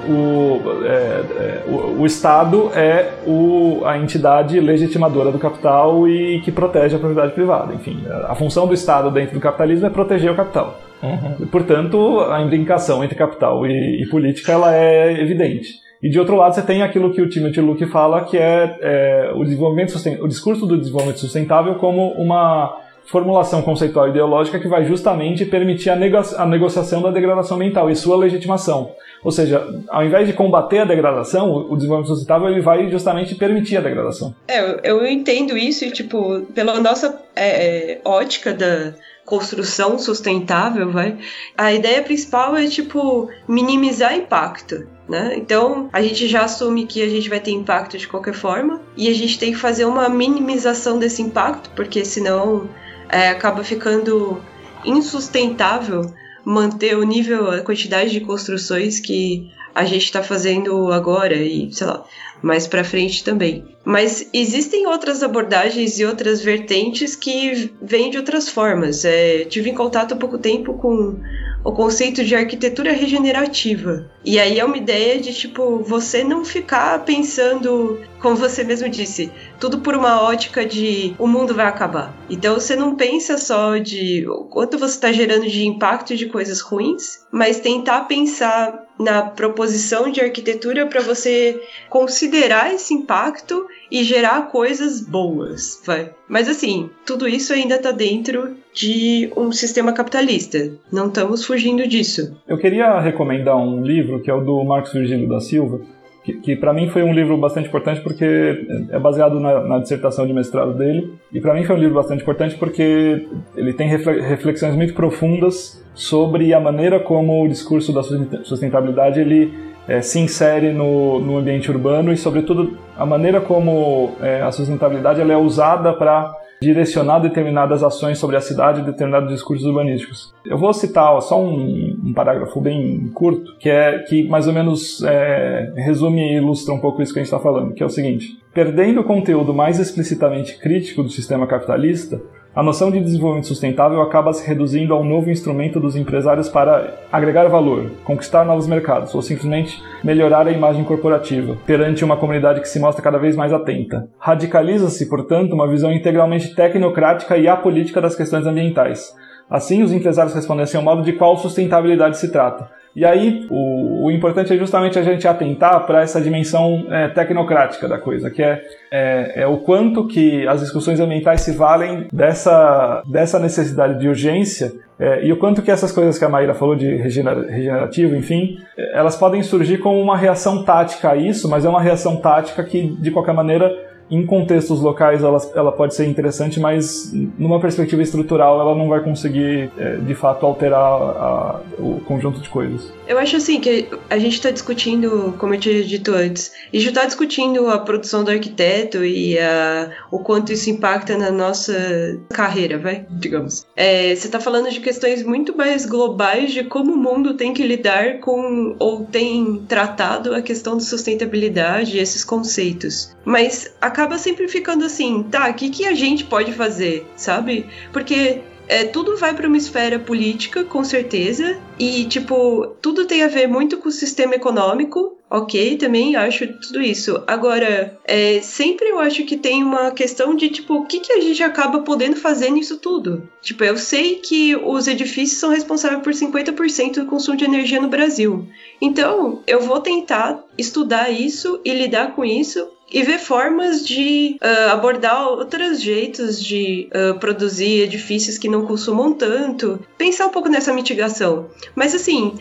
S11: o, é, é, o, o Estado é o, a entidade legitimadora do capital e que protege a propriedade privada. Enfim, a função do Estado dentro do capitalismo é proteger o capital.
S2: Uhum.
S11: Portanto, a imbricação entre capital e, e política ela é evidente. E de outro lado, você tem aquilo que o Timothy Luke fala, que é, é, o, desenvolvimento o discurso do desenvolvimento sustentável como uma formulação conceitual ideológica que vai justamente permitir a, nego- a negociação da degradação ambiental e sua legitimação. Ou seja, ao invés de combater a degradação, o o desenvolvimento sustentável ele vai justamente permitir a degradação.
S12: É, eu, eu entendo isso e, tipo, pela nossa é, é, ótica da construção sustentável, vai, a ideia principal é, tipo, minimizar impacto, né? Então, a gente já assume que a gente vai ter impacto de qualquer forma e a gente tem que fazer uma minimização desse impacto, porque senão é, acaba ficando insustentável manter o nível, a quantidade de construções que a gente está fazendo agora e, sei lá, mais para frente também. Mas existem outras abordagens e outras vertentes que vêm de outras formas. É, tive em contato há pouco tempo com o conceito de arquitetura regenerativa. E aí é uma ideia de tipo você não ficar pensando, como você mesmo disse, tudo por uma ótica de o mundo vai acabar. Então você não pensa só de o quanto você está gerando de impacto de coisas ruins, mas tentar pensar na proposição de arquitetura para você considerar esse impacto e gerar coisas boas, vai. Mas assim, tudo isso ainda está dentro de um sistema capitalista. Não estamos fugindo disso.
S11: Eu queria recomendar um livro que é o do Marcos Virgílio da Silva, que, que para mim foi um livro bastante importante porque é baseado na, na dissertação de mestrado dele. E para mim foi um livro bastante importante porque ele tem refle- reflexões muito profundas sobre a maneira como o discurso da sustenta- sustentabilidade ele eh, se insere no, no ambiente urbano e, sobretudo, a maneira como eh, a sustentabilidade ela é usada para direcionar determinadas ações sobre a cidade e determinados discursos urbanísticos. Eu vou citar só um, um parágrafo bem curto, que é que mais ou menos é, resume e ilustra um pouco isso que a gente está falando, que é o seguinte: perdendo o conteúdo mais explicitamente crítico do sistema capitalista, a noção de desenvolvimento sustentável acaba se reduzindo a um novo instrumento dos empresários para agregar valor, conquistar novos mercados ou simplesmente melhorar a imagem corporativa perante uma comunidade que se mostra cada vez mais atenta. Radicaliza-se, portanto, uma visão integralmente tecnocrática e apolítica das questões ambientais. Assim, os empresários respondem assim ao modo de qual sustentabilidade se trata. E aí, o, o importante é justamente a gente atentar para essa dimensão é, tecnocrática da coisa, que é, é, é o quanto que as discussões ambientais se valem dessa, dessa necessidade de urgência é, e o quanto que essas coisas que a Maíra falou de regenera- regenerativo, enfim, é, elas podem surgir como uma reação tática a isso, mas é uma reação tática que, de qualquer maneira, em contextos locais ela, ela pode ser interessante, mas numa perspectiva estrutural ela não vai conseguir, é, de fato, alterar a- o conjunto de coisas.
S12: Eu acho assim que a gente está discutindo, como eu tinha dito antes, a gente está discutindo a produção do arquiteto e a, o quanto isso impacta na nossa carreira, vai, digamos. É, você está falando de questões muito mais globais de como o mundo tem que lidar com ou tem tratado a questão de sustentabilidade e esses conceitos. Mas acaba sempre ficando assim, tá, o que, que a gente pode fazer, sabe? Porque é, tudo vai para uma esfera política, com certeza, e, tipo, tudo tem a ver muito com o sistema econômico, ok, também acho tudo isso. Agora, é, sempre eu acho que tem uma questão de, tipo, o que, que a gente acaba podendo fazer nisso tudo? Tipo, eu sei que os edifícios são responsáveis por 50% do consumo de energia no Brasil. Então, eu vou tentar estudar isso e lidar com isso e ver formas de ah, abordar outros jeitos de ah, produzir edifícios que não consumam tanto, pensar um pouco nessa mitigação. Mas assim,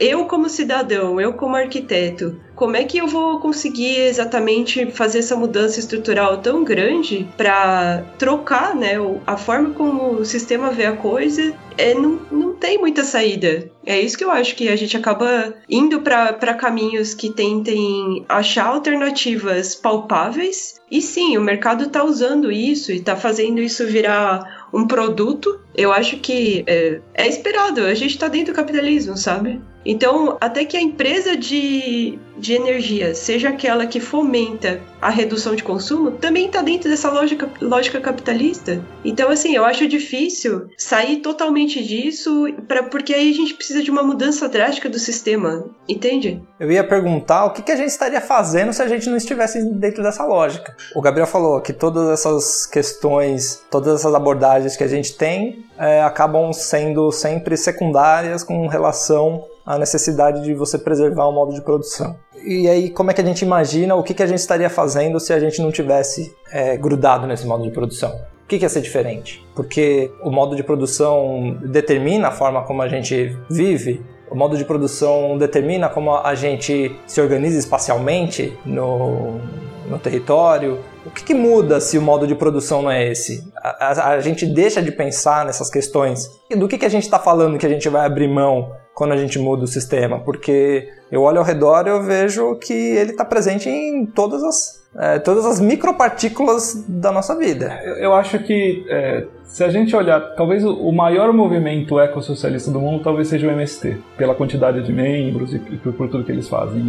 S12: eu como cidadão, eu como arquiteto, como é que eu vou conseguir exatamente fazer essa mudança estrutural tão grande para trocar, né, a forma como o sistema vê a coisa? É, não, não tem muita saída. É isso que eu acho que a gente acaba indo para caminhos que tentem achar alternativas palpáveis. E sim, o mercado está usando isso e está fazendo isso virar um produto, eu acho que é, é esperado. A gente está dentro do capitalismo, sabe? Então, até que a empresa de, de energia seja aquela que fomenta a redução de consumo, também está dentro dessa lógica, lógica capitalista. Então, assim, eu acho difícil sair totalmente disso, pra, porque aí a gente precisa de uma mudança drástica do sistema, entende?
S2: Eu ia perguntar o que, que a gente estaria fazendo se a gente não estivesse dentro dessa lógica. O Gabriel falou que todas essas questões, todas essas abordagens que a gente tem é, acabam sendo sempre secundárias com relação à necessidade de você preservar o modo de produção. E aí, como é que a gente imagina o que, que a gente estaria fazendo se a gente não tivesse é, grudado nesse modo de produção? O que, que ia ser diferente? Porque o modo de produção determina a forma como a gente vive, o modo de produção determina como a gente se organiza espacialmente no, no território. O que, que, muda se o modo de produção não é esse? A, a, a gente deixa de pensar nessas questões. Do que, que a gente está falando que a gente vai abrir mão quando a gente muda o sistema? Porque eu olho ao redor e eu vejo que ele está presente em todas as, é, todas as micropartículas da nossa vida.
S11: Eu, eu acho que é, se a gente olhar, talvez o maior movimento ecossocialista do mundo talvez seja o MST, pela quantidade de membros e, por, tudo que eles fazem.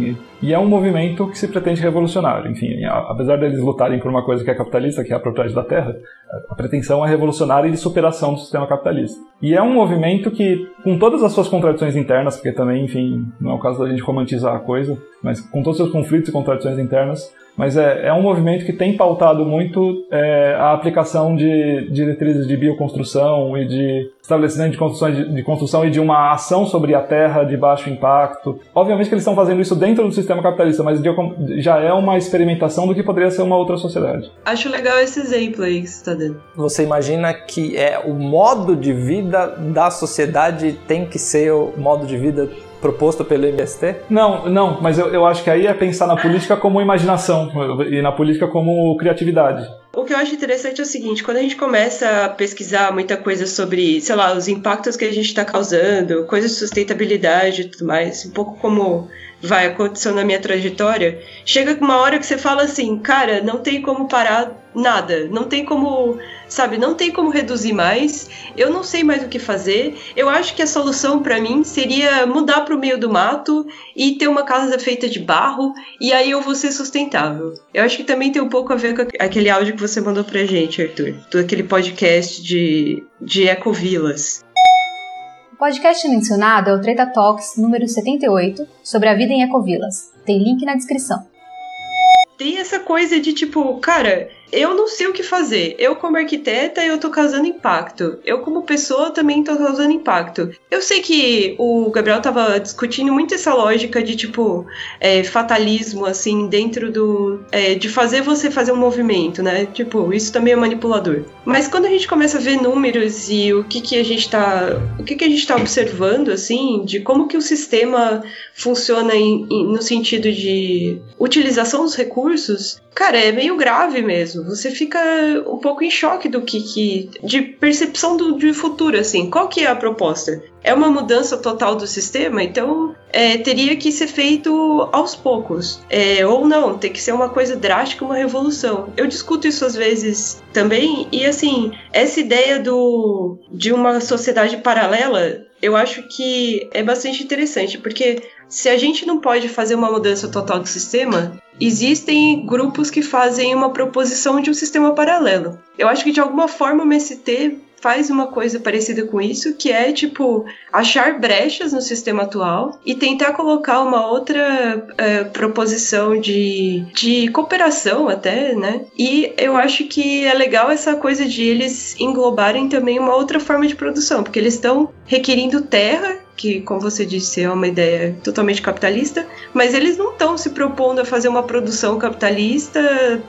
S11: E, e, é um movimento que se pretende revolucionário. Enfim, apesar deles lutarem por uma coisa que é capitalista, que é a propriedade da terra, a pretensão é revolucionária e de superação do sistema capitalista. E é um movimento que, com todas as suas contradições internas, porque também, enfim, não é o caso da gente romantizar a coisa, mas com todos os seus conflitos e contradições internas, mas é, é um movimento que tem pautado muito é, a aplicação de diretrizes de bioconstrução e de estabelecimento de construção, de, de, construção e de uma ação sobre a terra de baixo impacto. Obviamente que eles estão fazendo isso dentro do sistema capitalista, mas já é uma experimentação do que poderia ser uma outra sociedade.
S12: Acho legal esse exemplo aí que você está dando.
S2: Você imagina que é o modo de vida da sociedade tem que ser o modo de vida proposto pelo MST?
S11: Não, não, mas eu, eu acho que aí é pensar na política como imaginação e na política como criatividade.
S12: Que eu acho interessante é o seguinte, quando a gente começa a pesquisar muita coisa sobre, sei lá, os impactos que a gente está causando, coisas de sustentabilidade e tudo mais, um pouco como vai acontecendo na minha trajetória, chega uma hora que você fala assim, cara, não tem como parar nada, não tem como, sabe, não tem como reduzir mais. Eu não sei mais o que fazer. Eu acho que a solução para mim seria mudar para o meio do mato e ter uma casa feita de barro e aí eu vou ser sustentável. Eu acho que também tem um pouco a ver com aquele áudio que você mandou pra gente, Arthur, do aquele podcast de de ecovilas
S3: podcast mencionado é o Treta Talks número 78 sobre a vida em ecovilas. Tem link na descrição.
S12: Tem essa coisa de tipo, cara, eu não sei o que fazer. Eu, como arquiteta, eu tô causando impacto. Eu, como pessoa, também tô causando impacto. Eu sei que o Gabriel tava discutindo muito essa lógica de, tipo, é, fatalismo, assim, dentro do. É, de fazer você fazer um movimento, né? Tipo, isso também é manipulador. Mas quando a gente começa a ver números e o que, que a gente tá. O que, que a gente tá observando, assim, de como que o sistema funciona em, em, no sentido de utilização dos recursos, cara, é meio grave mesmo. Você fica um pouco em choque do que. que de percepção do, de futuro, assim. Qual que é a proposta? É uma mudança total do sistema, então é, teria que ser feito aos poucos. É, ou não, tem que ser uma coisa drástica, uma revolução. Eu discuto isso às vezes também, e assim, essa ideia do, de uma sociedade paralela, eu acho que é bastante interessante, porque se a gente não pode fazer uma mudança total do sistema, existem grupos que fazem uma proposição de um sistema paralelo. Eu acho que de alguma forma o MST faz uma coisa parecida com isso, que é tipo achar brechas no sistema atual e tentar colocar uma outra é, proposição de, de cooperação até, né? E eu acho que é legal essa coisa de eles englobarem também uma outra forma de produção, porque eles estão requerindo terra que, como você disse, é uma ideia totalmente capitalista, mas eles não estão se propondo a fazer uma produção capitalista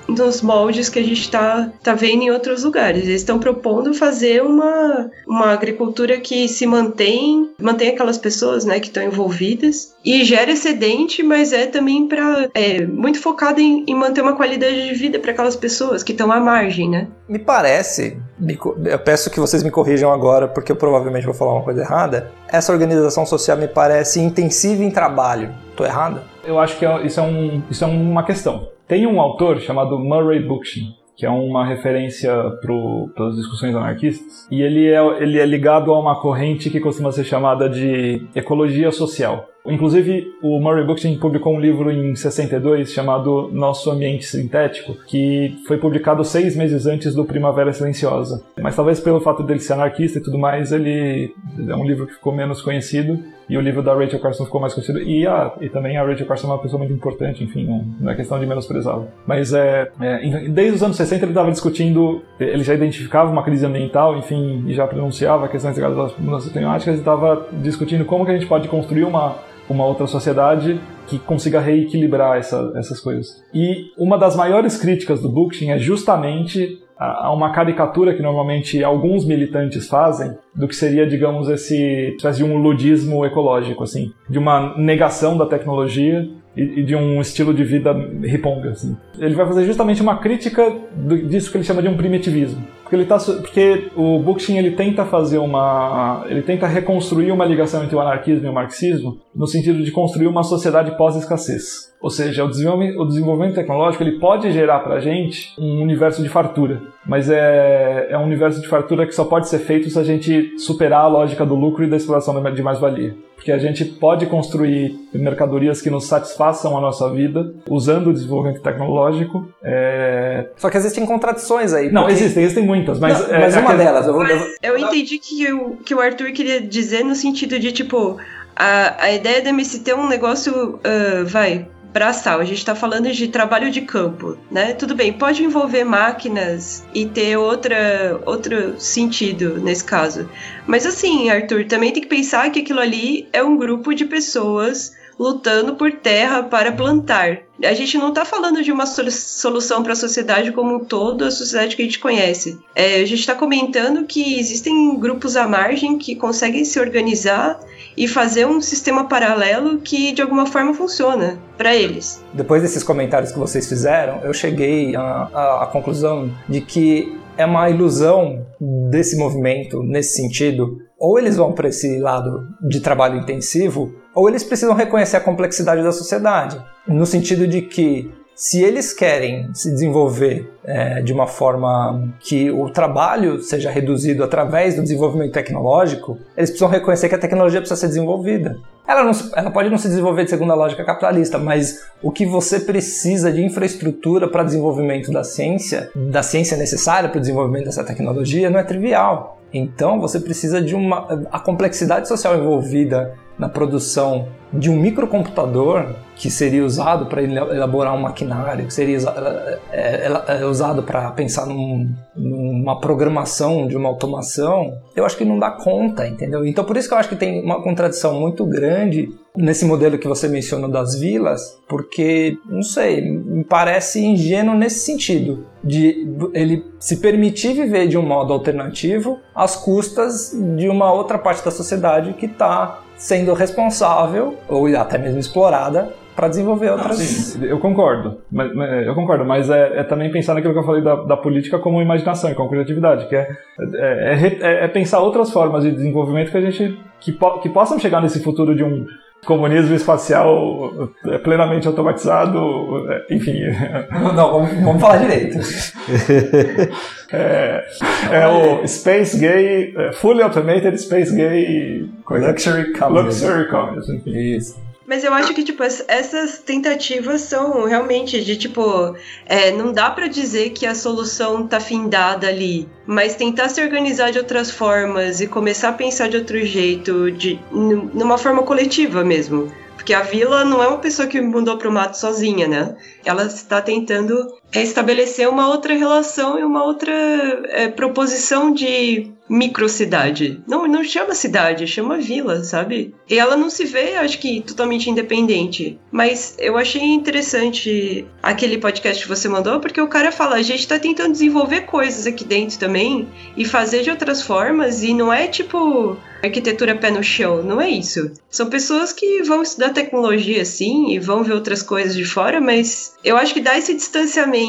S12: nos moldes que a gente está tá vendo em outros lugares. Eles estão propondo fazer uma, uma agricultura que se mantém, mantém aquelas pessoas né, que estão envolvidas e gera excedente, mas é também para é, muito focada em, em manter uma qualidade de vida para aquelas pessoas que estão à margem, né?
S2: Me parece eu peço que vocês me corrijam agora, porque eu provavelmente vou falar uma coisa errada. Essa organização social me parece intensiva em trabalho. Estou errado?
S11: Eu acho que é, isso é, um, isso é uma questão. Tem um autor chamado Murray Bookchin, que é uma referência para as discussões anarquistas, e ele é, ele é ligado a uma corrente que costuma ser chamada de ecologia social. Inclusive, o Murray Bookchin publicou um livro em 62 chamado Nosso Ambiente Sintético, que foi publicado seis meses antes do Primavera Silenciosa. Mas talvez pelo fato dele ser anarquista e tudo mais, ele é um livro que ficou menos conhecido. E o livro da Rachel Carson ficou mais conhecido. E, ah, e também a Rachel Carson é uma pessoa muito importante, enfim, não, não é questão de menosprezá-la. Mas é, é, desde os anos 60 ele estava discutindo, ele já identificava uma crise ambiental, enfim, e já pronunciava questões ligadas às mudanças climáticas e estava discutindo como que a gente pode construir uma uma outra sociedade que consiga reequilibrar essa, essas coisas. E uma das maiores críticas do Bookchin é justamente a uma caricatura que normalmente alguns militantes fazem do que seria, digamos, esse espécie de um ludismo ecológico, assim, de uma negação da tecnologia e, de um estilo de vida riponga, assim. Ele vai fazer justamente uma crítica disso que ele chama de um primitivismo. Porque, ele tá, porque o Bookchin ele tenta fazer uma. ele tenta reconstruir uma ligação entre o anarquismo e o marxismo no sentido de construir uma sociedade pós-escassez. Ou seja, o desenvolvimento, o desenvolvimento tecnológico ele pode gerar para a gente um universo de fartura, mas é, é um universo de fartura que só pode ser feito se a gente superar a lógica do lucro e da exploração de mais-valia. Porque a gente pode construir mercadorias que nos satisfaçam a nossa vida usando o desenvolvimento tecnológico. É...
S2: Só que existem contradições aí.
S11: Não, existem, existem muitas, mas.
S2: Não, mas é uma delas. Eu, vou...
S12: eu entendi que o que o Arthur queria dizer no sentido de, tipo, a, a ideia da MST é um negócio, uh, vai, braçal, a gente está falando de trabalho de campo, né? Tudo bem, pode envolver máquinas e ter outra, outro sentido nesse caso. Mas assim, Arthur, também tem que pensar que aquilo ali é um grupo de pessoas lutando por terra para plantar. A gente não está falando de uma solução para a sociedade como um todo, a sociedade que a gente conhece. É, a gente está comentando que existem grupos à margem que conseguem se organizar e fazer um sistema paralelo que de alguma forma funciona para eles.
S2: Depois desses comentários que vocês fizeram, eu cheguei à, à conclusão de que é uma ilusão desse movimento nesse sentido. Ou eles vão para esse lado de trabalho intensivo, ou eles precisam reconhecer a complexidade da sociedade, no sentido de que se eles querem se desenvolver é, de uma forma que o trabalho seja reduzido através do desenvolvimento tecnológico, eles precisam reconhecer que a tecnologia precisa ser desenvolvida. Ela, não, ela pode não se desenvolver de segundo a lógica capitalista, mas o que você precisa de infraestrutura para desenvolvimento da ciência, da ciência necessária para o desenvolvimento dessa tecnologia, não é trivial. Então você precisa de uma. A complexidade social envolvida na produção de um microcomputador que seria usado para elaborar um maquinário, que seria é, é, é usado para pensar num, numa programação de uma automação, eu acho que não dá conta, entendeu? Então por isso que eu acho que tem uma contradição muito grande nesse modelo que você mencionou das vilas, porque, não sei, me parece ingênuo nesse sentido, de ele se permitir viver de um modo alternativo às custas de uma outra parte da sociedade que está sendo responsável ou até mesmo explorada para desenvolver outras. Não,
S11: sim, eu concordo, mas, eu concordo, mas é, é, também pensar naquilo que eu falei da, da política como imaginação e como criatividade, que é, é, é, é, pensar outras formas de desenvolvimento que a gente que, po, que possam chegar nesse futuro de um comunismo espacial é, plenamente automatizado, é, enfim.
S2: Não, vamos, vamos falar direito.
S11: é, é, o Space Gay, é, Fully Automated Space Gay
S2: coisa, Luxury Communism.
S11: Luxury Communism.
S2: Isso.
S12: Mas eu acho que, tipo, essas tentativas são realmente de, tipo, é, não dá para dizer que a solução tá findada ali, mas tentar se organizar de outras formas e começar a pensar de outro jeito, de, numa forma coletiva mesmo. Porque a vila não é uma pessoa que mudou pro mato sozinha, né? Ela está tentando estabelecer uma outra relação e uma outra é, proposição de microcidade. Não, não chama cidade, chama vila, sabe? E ela não se vê, acho que, totalmente independente. Mas eu achei interessante aquele podcast que você mandou, porque o cara fala: a gente tá tentando desenvolver coisas aqui dentro também e fazer de outras formas, e não é tipo arquitetura pé no chão, não é isso. São pessoas que vão estudar tecnologia sim e vão ver outras coisas de fora, mas eu acho que dá esse distanciamento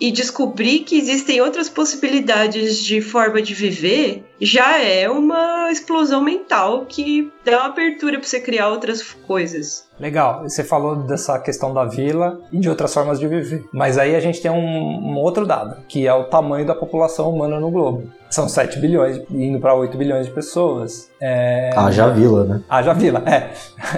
S12: e descobrir que existem outras possibilidades de forma de viver, já é uma explosão mental que dá uma abertura para você criar outras coisas.
S2: Legal, você falou dessa questão da vila e de outras formas de viver. Mas aí a gente tem um, um outro dado, que é o tamanho da população humana no globo. São 7 bilhões, indo para 8 bilhões de pessoas. É...
S13: Haja vila, né?
S2: Haja vila, é.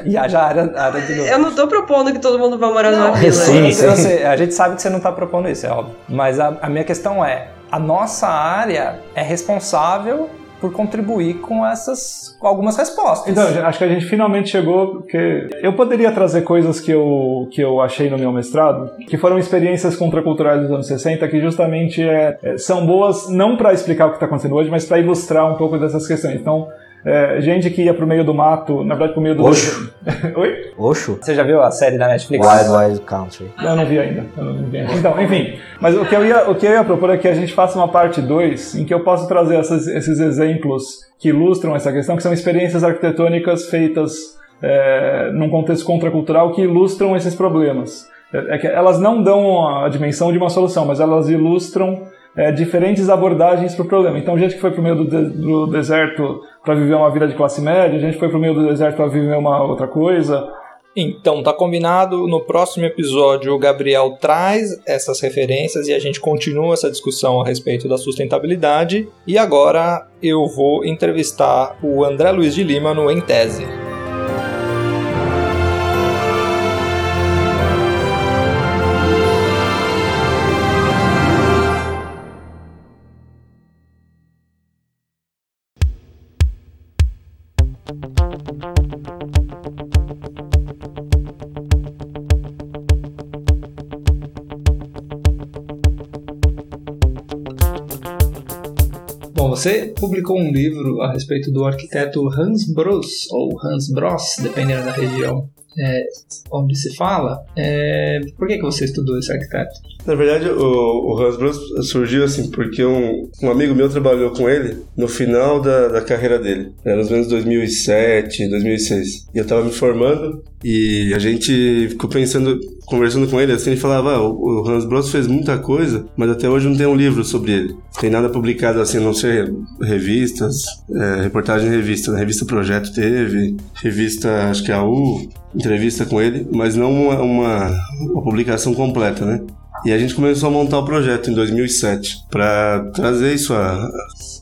S2: E haja área, área de novo.
S12: Eu não tô propondo que todo mundo vá morar numa vila.
S2: Sim, sim. a gente sabe que você não tá propondo isso, é óbvio. Mas a, a minha questão é, a nossa área é responsável por contribuir com essas com algumas respostas.
S11: Então, acho que a gente finalmente chegou porque eu poderia trazer coisas que eu que eu achei no meu mestrado, que foram experiências contraculturais dos anos 60 que justamente é, é são boas não para explicar o que está acontecendo hoje, mas para ilustrar um pouco dessas questões. Então, é, gente que ia pro meio do mato, na verdade pro meio do.
S13: Oxo.
S11: Oi?
S13: Oxo?
S2: Você já viu a série da Netflix?
S13: Wild Wild Country.
S11: Eu não vi ainda. Eu não vi ainda. Então, enfim. Mas o que, eu ia, o que eu ia propor é que a gente faça uma parte 2 em que eu possa trazer essas, esses exemplos que ilustram essa questão, que são experiências arquitetônicas feitas é, num contexto contracultural que ilustram esses problemas. É, é que elas não dão a dimensão de uma solução, mas elas ilustram é, diferentes abordagens para o problema. Então, gente que foi para o meio do, de, do deserto para viver uma vida de classe média, gente que foi para o meio do deserto para viver uma outra coisa.
S2: Então, tá combinado. No próximo episódio, o Gabriel traz essas referências e a gente continua essa discussão a respeito da sustentabilidade. E agora eu vou entrevistar o André Luiz de Lima no Em Tese. Você publicou um livro a respeito do arquiteto Hans Bros, ou Hans Bros, dependendo da região é, onde se fala. É, por que, que você estudou esse arquiteto?
S15: Na verdade, o, o Hans Bros surgiu assim porque um, um amigo meu trabalhou com ele no final da, da carreira dele. Era ou menos 2007, 2006. E eu tava me formando e a gente ficou pensando, conversando com ele, assim, ele falava, ah, o Hans Bros fez muita coisa, mas até hoje não tem um livro sobre ele. Tem nada publicado assim, a não ser revistas, é, reportagem em revista. Na revista Projeto teve, revista, acho que é a U, entrevista com ele, mas não uma, uma, uma publicação completa, né? E a gente começou a montar o projeto em 2007 para trazer isso à,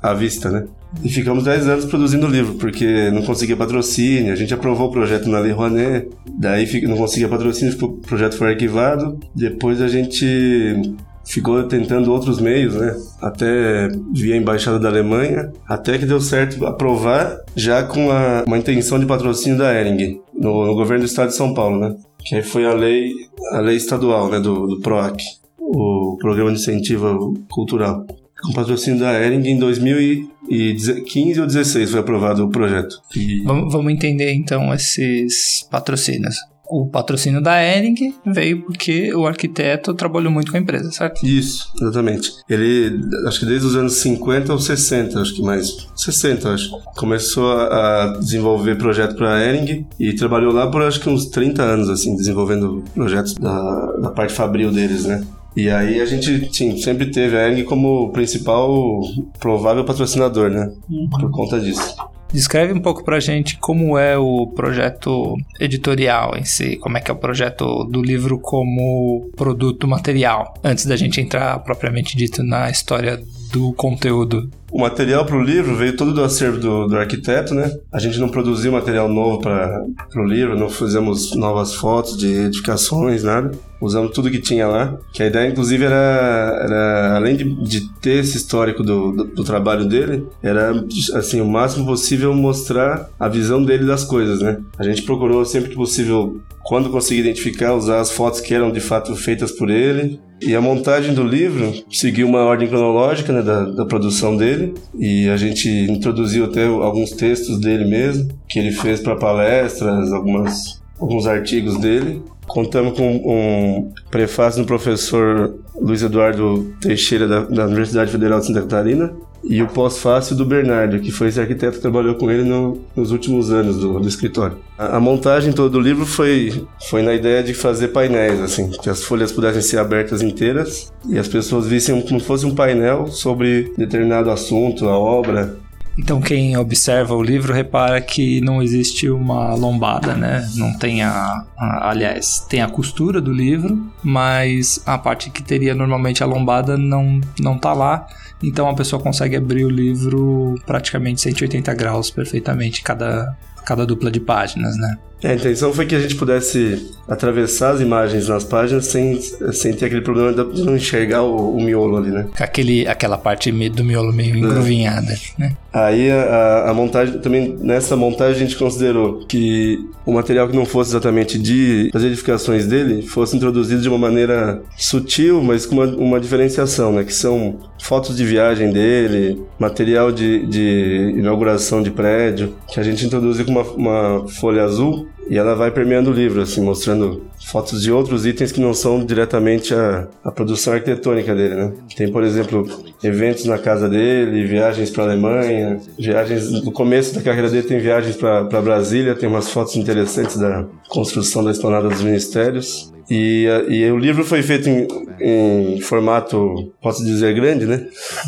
S15: à vista, né? E ficamos 10 anos produzindo o livro, porque não conseguia patrocínio, a gente aprovou o projeto na Lei Rouanet, daí não conseguia patrocínio, o projeto foi arquivado, depois a gente ficou tentando outros meios, né? Até via embaixada da Alemanha, até que deu certo aprovar já com a, uma intenção de patrocínio da Ering, no, no, governo do estado de São Paulo, né? Que aí foi a lei, a lei estadual, né? Do, do PROAC, o Programa de Incentivo Cultural. Com patrocínio da Ering em 2015 ou 16 foi aprovado o projeto.
S2: E... Vamos, vamos entender então esses patrocínios o patrocínio da Ering veio porque o arquiteto trabalhou muito com a empresa, certo?
S15: Isso, exatamente. Ele, acho que desde os anos 50 ou 60, acho que mais 60, acho. Começou a desenvolver projeto para a Ering e trabalhou lá por acho que uns 30 anos, assim, desenvolvendo projetos da, da parte fabril deles, né? E aí a gente sim, sempre teve a Ering como principal provável patrocinador, né? Uhum. Por conta disso.
S2: Descreve um pouco pra gente como é o projeto editorial em si, como é que é o projeto do livro como produto material, antes da gente entrar propriamente dito na história do conteúdo.
S15: O material para o livro veio todo do acervo do, do, arquiteto, né? A gente não produziu material novo para o livro, não fizemos novas fotos de edificações, nada usamos tudo que tinha lá. Que a ideia, inclusive, era, era além de, de ter esse histórico do, do, do, trabalho dele, era, assim, o máximo possível mostrar a visão dele das coisas, né? A gente procurou sempre que possível, quando conseguir identificar, usar as fotos que eram de fato feitas por ele. E a montagem do livro seguiu uma ordem cronológica né, da, da produção dele. E a gente introduziu até alguns textos dele mesmo, que ele fez para palestras, algumas alguns artigos dele. Contamos com um prefácio do professor Luiz Eduardo Teixeira, da, da Universidade Federal de Santa Catarina, e o pós-fácil do Bernardo, que foi esse arquiteto que trabalhou com ele no, nos últimos anos do, do escritório. A, a, montagem todo do livro foi, foi na ideia de fazer painéis, assim, que as folhas pudessem ser abertas inteiras e as pessoas vissem como se fosse um painel sobre determinado assunto, a obra,
S2: então quem observa o livro repara que não existe uma lombada, né? Não tem a, a, aliás, tem a costura do livro, mas a parte que teria normalmente a lombada não não tá lá. Então a pessoa consegue abrir o livro praticamente 180 graus perfeitamente cada cada dupla de páginas, né?
S15: É, a intenção foi que a gente pudesse atravessar as imagens nas páginas sem, sem ter aquele problema de não enxergar o, o miolo ali, né?
S2: Aquele, aquela parte do miolo meio engruvinhada, né?
S15: Aí a, a, montagem, também nessa montagem a gente considerou que o material que não fosse exatamente de as edificações dele fosse introduzido de uma maneira sutil, mas com uma, uma diferenciação, né? Que são fotos de viagem dele, material de, de inauguração de prédio, que a gente introduziu com uma, uma folha azul e ela vai permeando o livro, assim, mostrando fotos de outros itens que não são diretamente a, a produção arquitetônica dele, né? Tem, por exemplo, eventos na casa dele, viagens para Alemanha, viagens no começo da carreira dele tem viagens para Brasília, tem umas fotos interessantes da construção da esplanada dos ministérios. E, e o livro foi feito em, em formato, posso dizer, grande, né?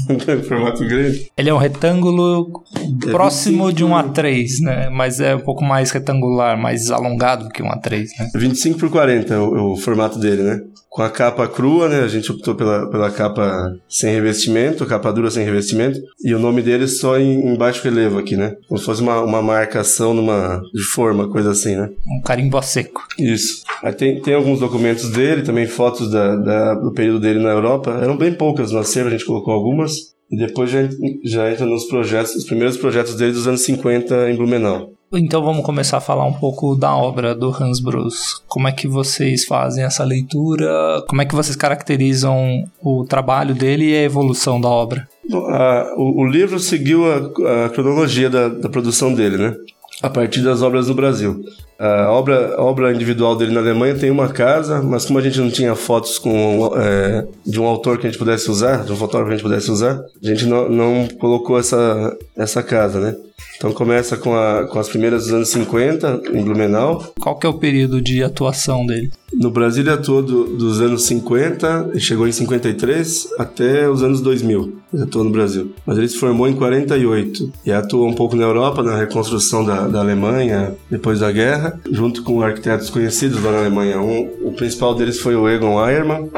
S15: formato grande.
S2: Ele é um retângulo é próximo 25, de um A3, né? Mas é um pouco mais retangular, mais alongado que um A3, né?
S15: 25 por 40 é o, o formato dele, né? Com a capa crua, né? A gente optou pela, pela capa sem revestimento, capa dura sem revestimento, e o nome dele só em, em baixo relevo aqui, né? Como se fosse uma, uma marcação numa, de forma, coisa assim, né?
S2: Um carimbo seco.
S15: Isso. Aí tem, tem alguns documentos dele, também fotos da, da, do período dele na Europa. Eram bem poucas no acervo, a gente colocou algumas. E depois já, já entra nos projetos, os primeiros projetos dele dos anos 50 em Blumenau.
S2: Então vamos começar a falar um pouco da obra do Hans Bros. Como é que vocês fazem essa leitura? Como é que vocês caracterizam o trabalho dele e a evolução da obra?
S15: A, o, o, livro seguiu a, a cronologia da, da, produção dele, né? A partir das obras no Brasil. A obra, obra individual dele na Alemanha tem uma casa, mas como a gente não tinha fotos com, é, de um autor que a gente pudesse usar, de um fotógrafo que a gente pudesse usar, a gente não, não colocou essa, essa casa, né? Então começa com, a, com as primeiras dos anos 50, em Blumenau.
S2: Qual que é o período de atuação dele?
S15: No Brasil ele atuou do, dos anos 50, e chegou em 53, até os anos 2000. Ele atuou no Brasil. Mas ele se formou em 48 e atuou um pouco na Europa, na reconstrução da, da Alemanha depois da guerra, junto com arquitetos conhecidos lá na Alemanha. Um, o principal deles foi o Egon Eiermann,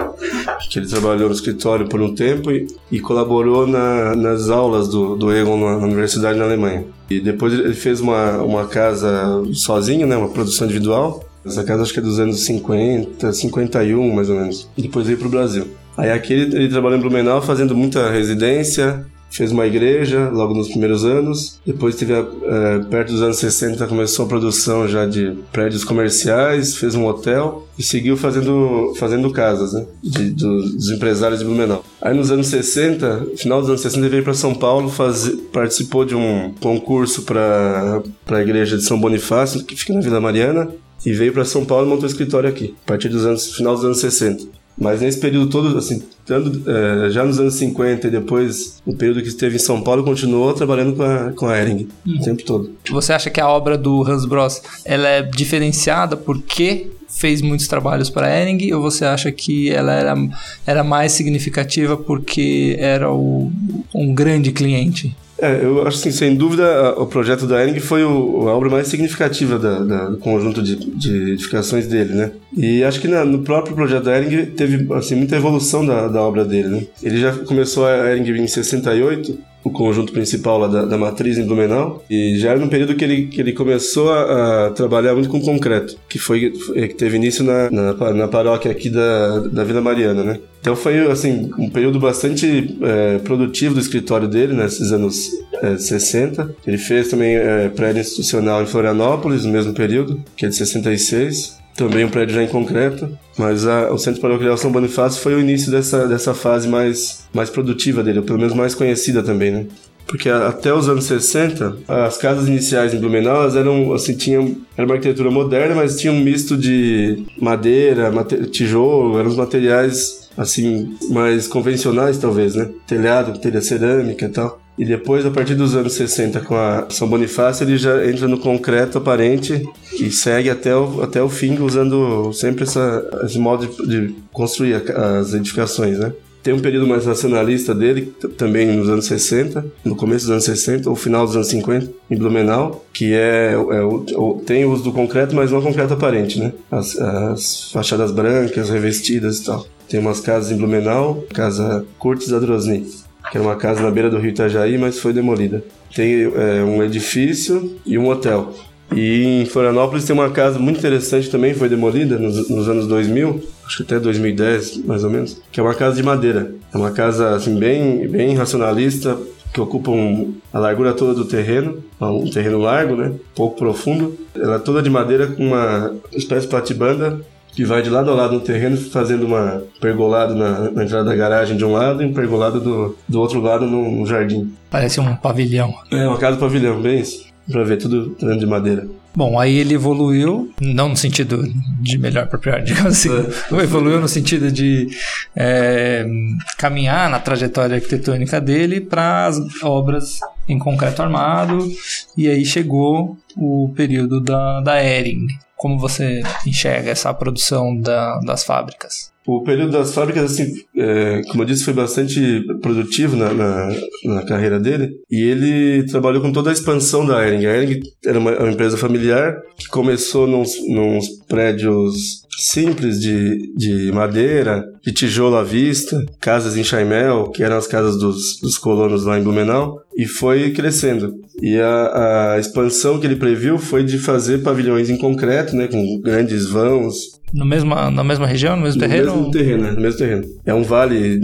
S15: que ele trabalhou no escritório por um tempo e, e colaborou na, nas aulas do, do Egon na, na universidade na Alemanha. E depois ele fez uma, uma casa sozinho, né, uma produção individual. Essa casa acho que é dos anos 50, 51 mais ou menos. E depois veio para o Brasil. Aí aqui ele, ele trabalhou em Blumenau fazendo muita residência, fez uma igreja logo nos primeiros anos. Depois teve é, perto dos anos 60 começou a produção já de prédios comerciais, fez um hotel e seguiu fazendo fazendo casas, né, de, dos, dos, empresários de Blumenau. Aí nos anos 60, final dos anos 60 ele veio para São Paulo, faz, participou de um concurso para para a igreja de São Bonifácio, que fica na Vila Mariana. E veio para São Paulo e montou um escritório aqui, a partir dos anos final dos anos 60. Mas nesse período todo, assim, tanto, é, já nos anos 50 e depois, no período que esteve em São Paulo, continuou trabalhando com a, com a Ering uhum. o tempo todo.
S2: Você acha que a obra do Hans Bros ela é diferenciada porque fez muitos trabalhos para a Ering ou você acha que ela era, era mais significativa porque era o, um grande cliente?
S15: É, eu acho assim, sem dúvida, o projeto da Ering foi o, a obra mais significativa da, da, do conjunto de, de, edificações dele, né? E acho que na, no próprio projeto da Ering teve assim, muita evolução da, da obra dele, né? Ele já começou a Ering em 68 o conjunto principal lá da, da matriz em Blumenau. E já era no período que ele, que ele começou a, a trabalhar muito com concreto, que foi que teve início na, na, na, paróquia aqui da, da Vila Mariana, né? Então foi assim um período bastante é, produtivo do escritório dele nesses anos é, 60. Ele fez também é, prédio institucional em Florianópolis no mesmo período, que é de 66 também um prédio já em concreto, mas a, o Centro Paroquial São Bonifácio foi o início dessa, dessa fase mais, mais produtiva dele, ou pelo menos mais conhecida também, né? Porque até os anos 60, as casas iniciais em Blumenau, elas eram, assim, tinham, era uma arquitetura moderna, mas tinha um misto de madeira, tijolo, eram os materiais, assim, mais convencionais, talvez, né? Telhado, telha cerâmica e tal. E depois, a partir dos anos 60, com a São Bonifácio, ele já entra no concreto aparente e segue até o, até o fim, usando sempre essa, esse modo de, de construir as edificações, né? Tem um período mais nacionalista dele, também nos anos 60, no começo dos anos 60 ou final dos anos 50, em Blumenau, que é, é o, tem o uso do concreto, mas não concreto aparente, né? As, as fachadas brancas, revestidas e tal. Tem umas casas em Blumenau, casa Curtis Adrosny, que era uma casa na beira do rio Itajaí, mas foi demolida. Tem é, um edifício e um hotel. E em Florianópolis tem uma casa muito interessante também, foi demolida nos, nos, anos 2000, acho que até 2010, mais ou menos, que é uma casa de madeira. É uma casa assim bem, bem racionalista, que ocupa um, a largura toda do terreno, um terreno largo, né, pouco profundo. Ela é toda de madeira com uma espécie de platibanda que vai de lado a lado no terreno, fazendo uma pergolado na, na entrada da garagem de um lado e um pergolado do, do outro lado no, jardim.
S2: Parece um pavilhão.
S15: É, uma casa pavilhão, bem isso para ver tudo dentro de madeira.
S2: Bom, aí ele evoluiu, não no sentido de melhor para pior, digamos assim, é. evoluiu no sentido de é, caminhar na trajetória arquitetônica dele para as obras em concreto armado, e aí chegou o período da, da Ering. Como você enxerga essa produção da, das fábricas?
S15: O período das fábricas, assim, é, como eu disse, foi bastante produtivo na, na, na, carreira dele. E ele trabalhou com toda a expansão da Ering. A Ering era uma, uma empresa familiar que começou nos, nos prédios simples de, de madeira, de tijolo à vista, casas em Chaimel, que eram as casas dos, dos colonos lá em Blumenau, e foi crescendo. E a, a expansão que ele previu foi de fazer pavilhões em concreto, né, com grandes vãos,
S2: no mesma, na mesma região, no mesmo no terreno?
S15: No mesmo terreno, né? No mesmo terreno. É um vale,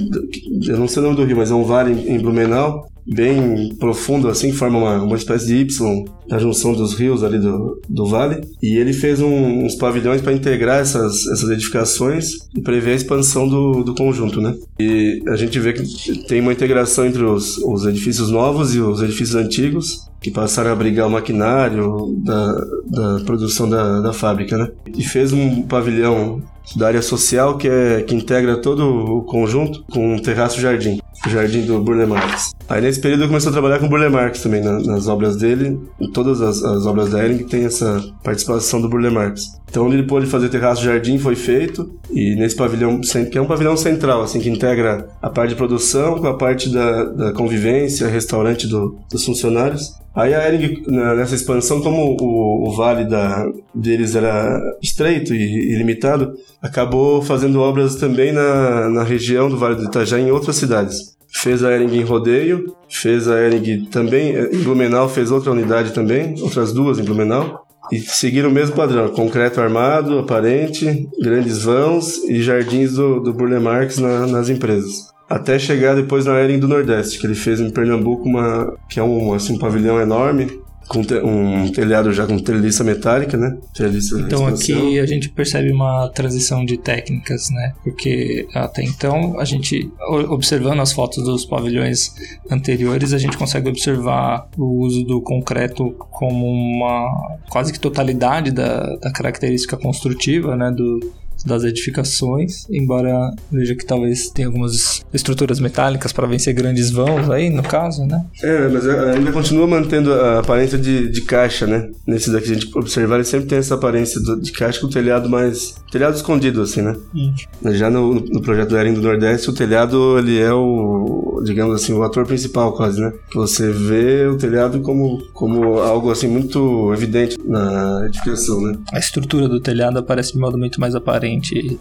S15: eu não sei o nome do rio, mas é um vale em Blumenau, bem profundo, assim, forma uma, uma espécie de Y da junção dos rios ali do, do vale. E ele fez um, uns pavilhões para integrar essas, essas edificações e prever a expansão do, do conjunto, né? E a gente vê que tem uma integração entre os, os edifícios novos e os edifícios antigos que passaram a abrigar o maquinário da, da produção da, da fábrica, né? E fez um pavilhão da área social que, é, que integra todo o conjunto com um terraço-jardim, o jardim do Burle Marx. Aí nesse período eu comecei a trabalhar com o Burle Marx também, na, nas obras dele, em todas as, as obras da Ering tem essa participação do Burle Marx. Então onde ele pôde fazer terraço-jardim foi feito, e nesse pavilhão, que é um pavilhão central, assim, que integra a parte de produção com a parte da, da convivência, restaurante do, dos funcionários. Aí a Ering, nessa expansão, como o, o vale da, deles era estreito e ilimitado, acabou fazendo obras também na, na região do Vale do Itajaí em outras cidades. Fez a Ering em Rodeio, fez a Ering também em Blumenau, fez outra unidade também, outras duas em Blumenau. E seguiram o mesmo padrão: concreto armado, aparente, grandes vãos e jardins do, do Burle Marx na, nas empresas até chegar depois na Ering do Nordeste, que ele fez em Pernambuco, uma, que é um, assim, um pavilhão enorme, com te, um telhado já com treliça metálica, né? Treliça
S2: então aqui a gente percebe uma transição de técnicas, né? Porque até então a gente observando as fotos dos pavilhões anteriores, a gente consegue observar o uso do concreto como uma quase que totalidade da, da característica construtiva, né? Do, das edificações, embora veja que talvez tenha algumas estruturas metálicas para vencer grandes vãos aí, no caso, né?
S15: É, mas ainda continua mantendo a aparência de, de caixa, né? Nesse daqui a gente observar, ele sempre tem essa aparência de caixa com o telhado mais... telhado escondido, assim, né? Hum. Já no, no projeto do Ering do Nordeste, o telhado, ele é o, digamos assim, o ator principal quase, né? Você vê o telhado como, como algo, assim, muito evidente na edificação, né?
S2: A estrutura do telhado aparece de modo muito mais aparente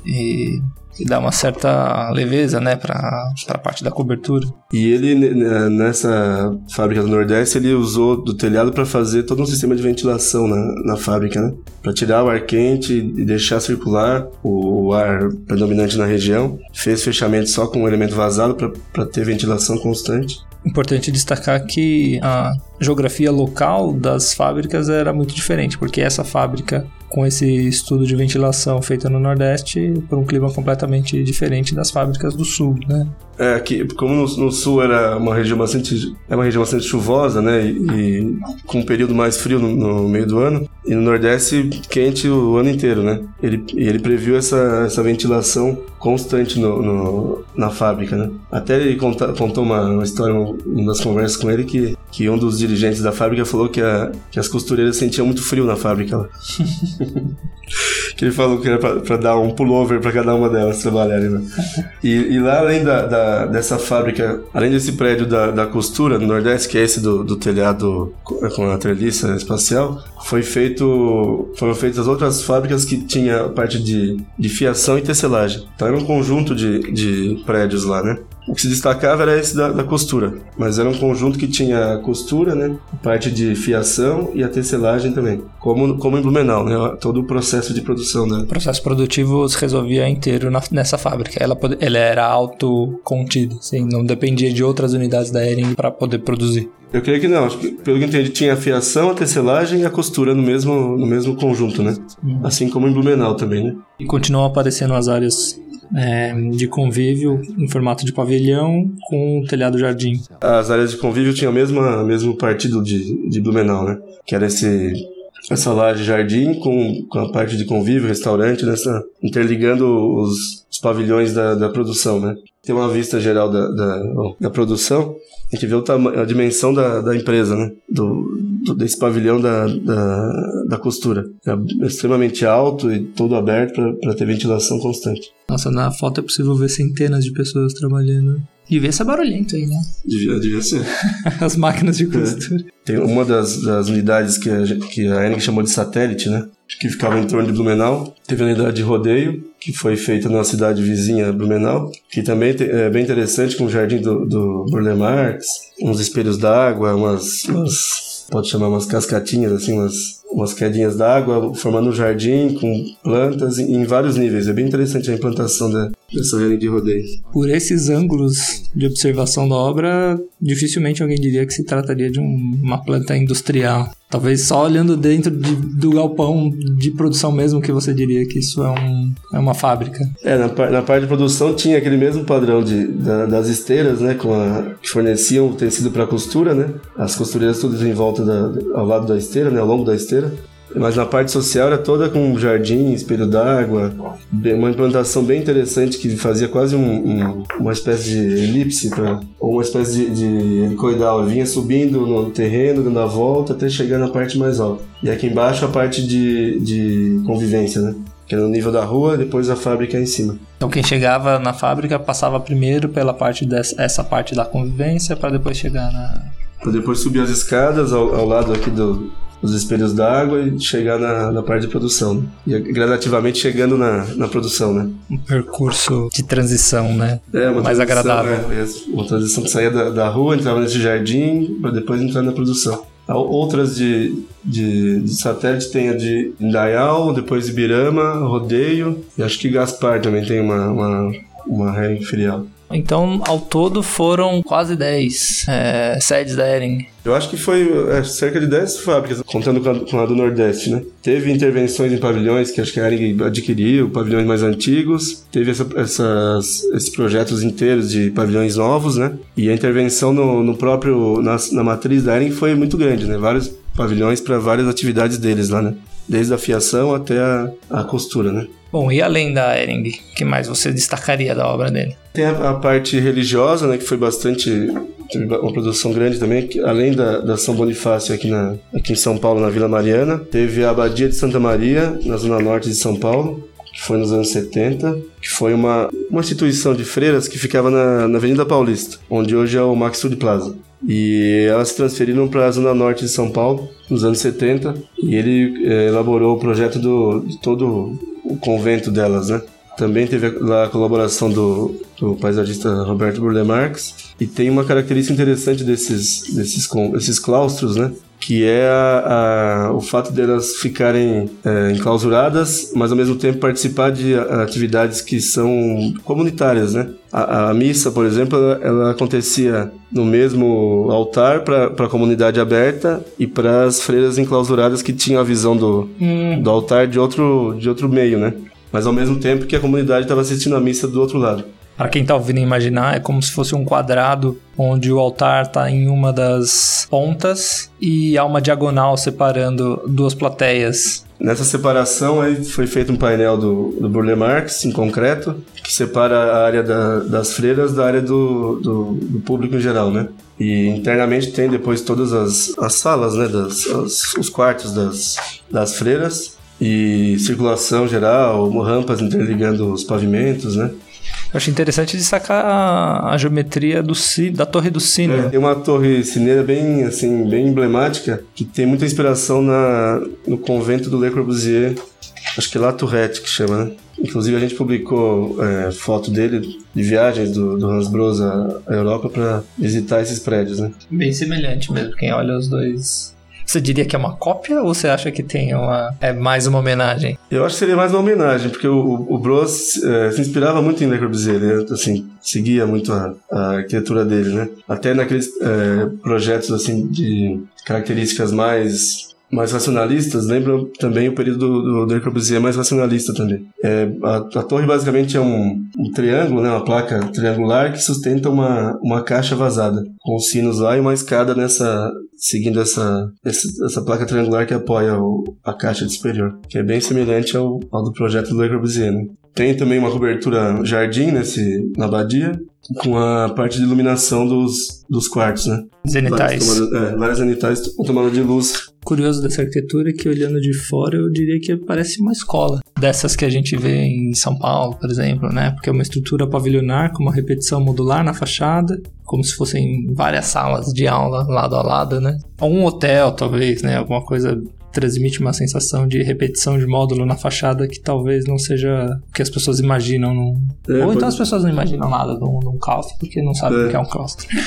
S2: e, e dá uma certa leveza, né, para a parte da cobertura.
S15: E ele, nessa fábrica do Nordeste, ele usou do telhado para fazer todo um sistema de ventilação na, na fábrica, né? Para tirar o ar quente e deixar circular o, o ar predominante na região. Fez fechamento só com um elemento vazado para ter ventilação constante.
S2: Importante destacar que a geografia local das fábricas era muito diferente, porque essa fábrica com esse estudo de ventilação feito no Nordeste por um clima completamente diferente das fábricas do Sul, né?
S15: É, que como no, no, Sul era uma região bastante é uma região bastante chuvosa, né, e, e com um período mais frio no, no, meio do ano, e no Nordeste quente o ano inteiro, né? Ele ele previu essa essa ventilação constante no, no, na fábrica, né? Até ele conta, contou uma, uma história, uma das conversas com ele, que, que um dos dirigentes da fábrica falou que, a, que as costureiras sentiam muito frio na fábrica lá. que ele falou que era pra, pra dar um pullover para cada uma delas trabalharem. Né? E, e, lá, além da, da, dessa fábrica, além desse prédio da, da costura no Nordeste, que é esse do, do telhado com a treliça espacial, foi feito, foram feitas outras fábricas que tinha parte de, de fiação e tecelagem. Então era um conjunto de, de prédios lá, né? O que se destacava era esse da, da, costura, mas era um conjunto que tinha costura, né? Parte de fiação e a tecelagem também, como, como em Blumenau, né? Todo o processo de produção. Né?
S2: O processo produtivo se resolvia inteiro na, nessa fábrica. Ela, ela era autocontida, assim, não dependia de outras unidades da Ering para poder produzir.
S15: Eu creio que não. Que, pelo que entendi, tinha a fiação, a tecelagem e a costura no mesmo, no mesmo conjunto, né? Uhum. Assim como em Blumenau também, né?
S2: E continuam aparecendo as áreas é, de convívio em formato de pavilhão com telhado jardim.
S15: As áreas de convívio tinham o mesmo, mesmo partido de, de Blumenau, né? Que era esse essa laje jardim com, com a parte de convívio, restaurante, nessa, interligando os, os pavilhões da, da produção, né? Tem uma vista geral da, da, da produção, a gente vê a dimensão da, da empresa, né? Do, do, desse pavilhão da, da costura. É extremamente alto e todo aberto para ter ventilação constante.
S2: Nossa, na foto é possível ver centenas de pessoas trabalhando. Devia ser barulhento aí, né?
S15: Devia, devia ser.
S2: As máquinas de costura. É.
S15: Tem uma das, das unidades que a, que a Ering chamou de satélite, né? Que ficava em torno de Blumenau. Teve a unidade de rodeio, que foi feita na cidade vizinha, Blumenau, que também é bem interessante, com o jardim do, do Burle Marx, uns espelhos d'água, umas, umas, pode chamar umas cascatinhas, assim, umas umas quedinhas d'água, formando um jardim com plantas em, vários níveis. É bem interessante a implantação da, dessa de rodeio.
S2: Por esses ângulos de observação da obra, dificilmente alguém diria que se trataria de um, uma planta industrial. Talvez só olhando dentro de, do galpão de produção mesmo que você diria que isso é, um, é uma fábrica.
S15: É, na, na parte de produção tinha aquele mesmo padrão de, da, das esteiras, né, com a, que forneciam o tecido para costura, né, as costureiras todas em volta da, ao lado da esteira, né, ao longo da esteira. Mas na parte social era toda com jardim, espelho d'água, uma implantação bem interessante que fazia quase um, um, uma espécie de elipse, pra, ou uma espécie de, de helicoidal. Vinha subindo no terreno, dando a volta até chegar na parte mais alta. E aqui embaixo a parte de, de convivência, né? que era no nível da rua, depois a fábrica em cima.
S2: Então quem chegava na fábrica passava primeiro pela parte dessa essa parte da convivência para depois chegar na
S15: para depois subir as escadas ao, ao lado aqui do, os espelhos d'água e chegar na, na parte de produção. Né? E gradativamente chegando na, na produção, né?
S2: Um percurso de transição, né?
S15: É, uma
S2: mais agradável.
S15: É, uma transição que saía da, da rua, entrava nesse jardim, para depois entrar na produção. Outras de, de, de, satélite tem a de Indaial, depois Ibirama, Rodeio e acho que Gaspar também tem uma, uma, uma filial.
S2: Então, ao todo, foram quase 10 é, sedes da Ering.
S15: Eu acho que foi é, cerca de 10 fábricas, contando com a, com a, do Nordeste, né? Teve intervenções em pavilhões que acho que a Ering adquiriu, pavilhões mais antigos. Teve essa, essas, esses projetos inteiros de pavilhões novos, né? E a intervenção no, no próprio, na, na matriz da Ering foi muito grande, né? Vários pavilhões para várias atividades deles lá, né? Desde a fiação até a, a costura, né?
S2: Bom, e além da Ering, o que mais você destacaria da obra dele?
S15: Tem a, a parte religiosa, né, que foi bastante teve uma produção grande também, que, além da, da São Bonifácio aqui, na, aqui em São Paulo, na Vila Mariana. Teve a Abadia de Santa Maria, na zona norte de São Paulo, que foi nos anos 70, que foi uma, uma instituição de freiras que ficava na, na Avenida Paulista, onde hoje é o Max Food Plaza. E elas se transferiram para a zona norte de São Paulo, nos anos 70, e ele é, elaborou o projeto do, de todo o convento delas, né? Também teve lá a colaboração do, do paisagista Roberto Burle Marx. E tem uma característica interessante desses, desses, desses claustros, né? que é a, a, o fato delas ficarem é, enclausuradas, mas ao mesmo tempo participar de atividades que são comunitárias, né? A, a missa, por exemplo, ela, ela, acontecia no mesmo altar para a comunidade aberta e para as freiras enclausuradas que tinham a visão do, hum. do altar de outro, de outro meio, né? Mas ao mesmo tempo que a comunidade estava assistindo a missa do outro lado.
S2: Para quem está ouvindo imaginar, é como se fosse um quadrado onde o altar está em uma das pontas e há uma diagonal separando duas plateias.
S15: Nessa separação aí foi feito um painel do, do Burle Marx em concreto que separa a área da, das freiras da área do, do, do, público em geral, né? E internamente tem depois todas as, as salas, né? Das, as, os quartos das, das freiras e circulação geral, rampas interligando os pavimentos, né?
S2: Eu acho interessante de sacar a, a geometria do, da torre do Cine. É,
S15: tem uma torre cineira bem, assim, bem emblemática, que tem muita inspiração na, no convento do Le Corbusier, acho que é La Tourette que chama, né? Inclusive a gente publicou é, foto dele de viagens do, do Hans Bros à Europa para visitar esses prédios, né?
S2: Bem semelhante mesmo, quem olha os dois você diria que é uma cópia ou você acha que tem uma é mais uma homenagem?
S15: Eu acho que seria mais uma homenagem, porque o, o Bros é, se inspirava muito em Le Corbusier, né? assim, seguia muito a, a arquitetura dele, né? Até naqueles é, projetos assim de características mais mais racionalistas lembram também o período do, Le Corbusier mais racionalista também. É, a, a, torre basicamente é um, um, triângulo, né, uma placa triangular que sustenta uma, uma caixa vazada, com sinos lá e uma escada nessa seguindo essa, essa, essa placa triangular que apoia o, a caixa de superior, que é bem semelhante ao, ao do projeto do Le Corbusier. Né? Tem também uma cobertura jardim nesse, na abadia, com a parte de iluminação dos, dos quartos, né?
S2: Zenitais.
S15: Várias, tomadas, é, várias zenitais com tomada de luz.
S2: Curioso dessa arquitetura é que olhando de fora eu diria que parece uma escola. Dessas que a gente vê em São Paulo, por exemplo, né? Porque é uma estrutura pavilionar com uma repetição modular na fachada, como se fossem várias salas de aula lado a lado, né? Ou um hotel, talvez, né? Alguma coisa transmite uma sensação de repetição de módulo na fachada que talvez não seja o que as pessoas imaginam. Num... É, Ou então pode... as pessoas não imaginam nada de um claustro porque não sabem é. o que é um claustro.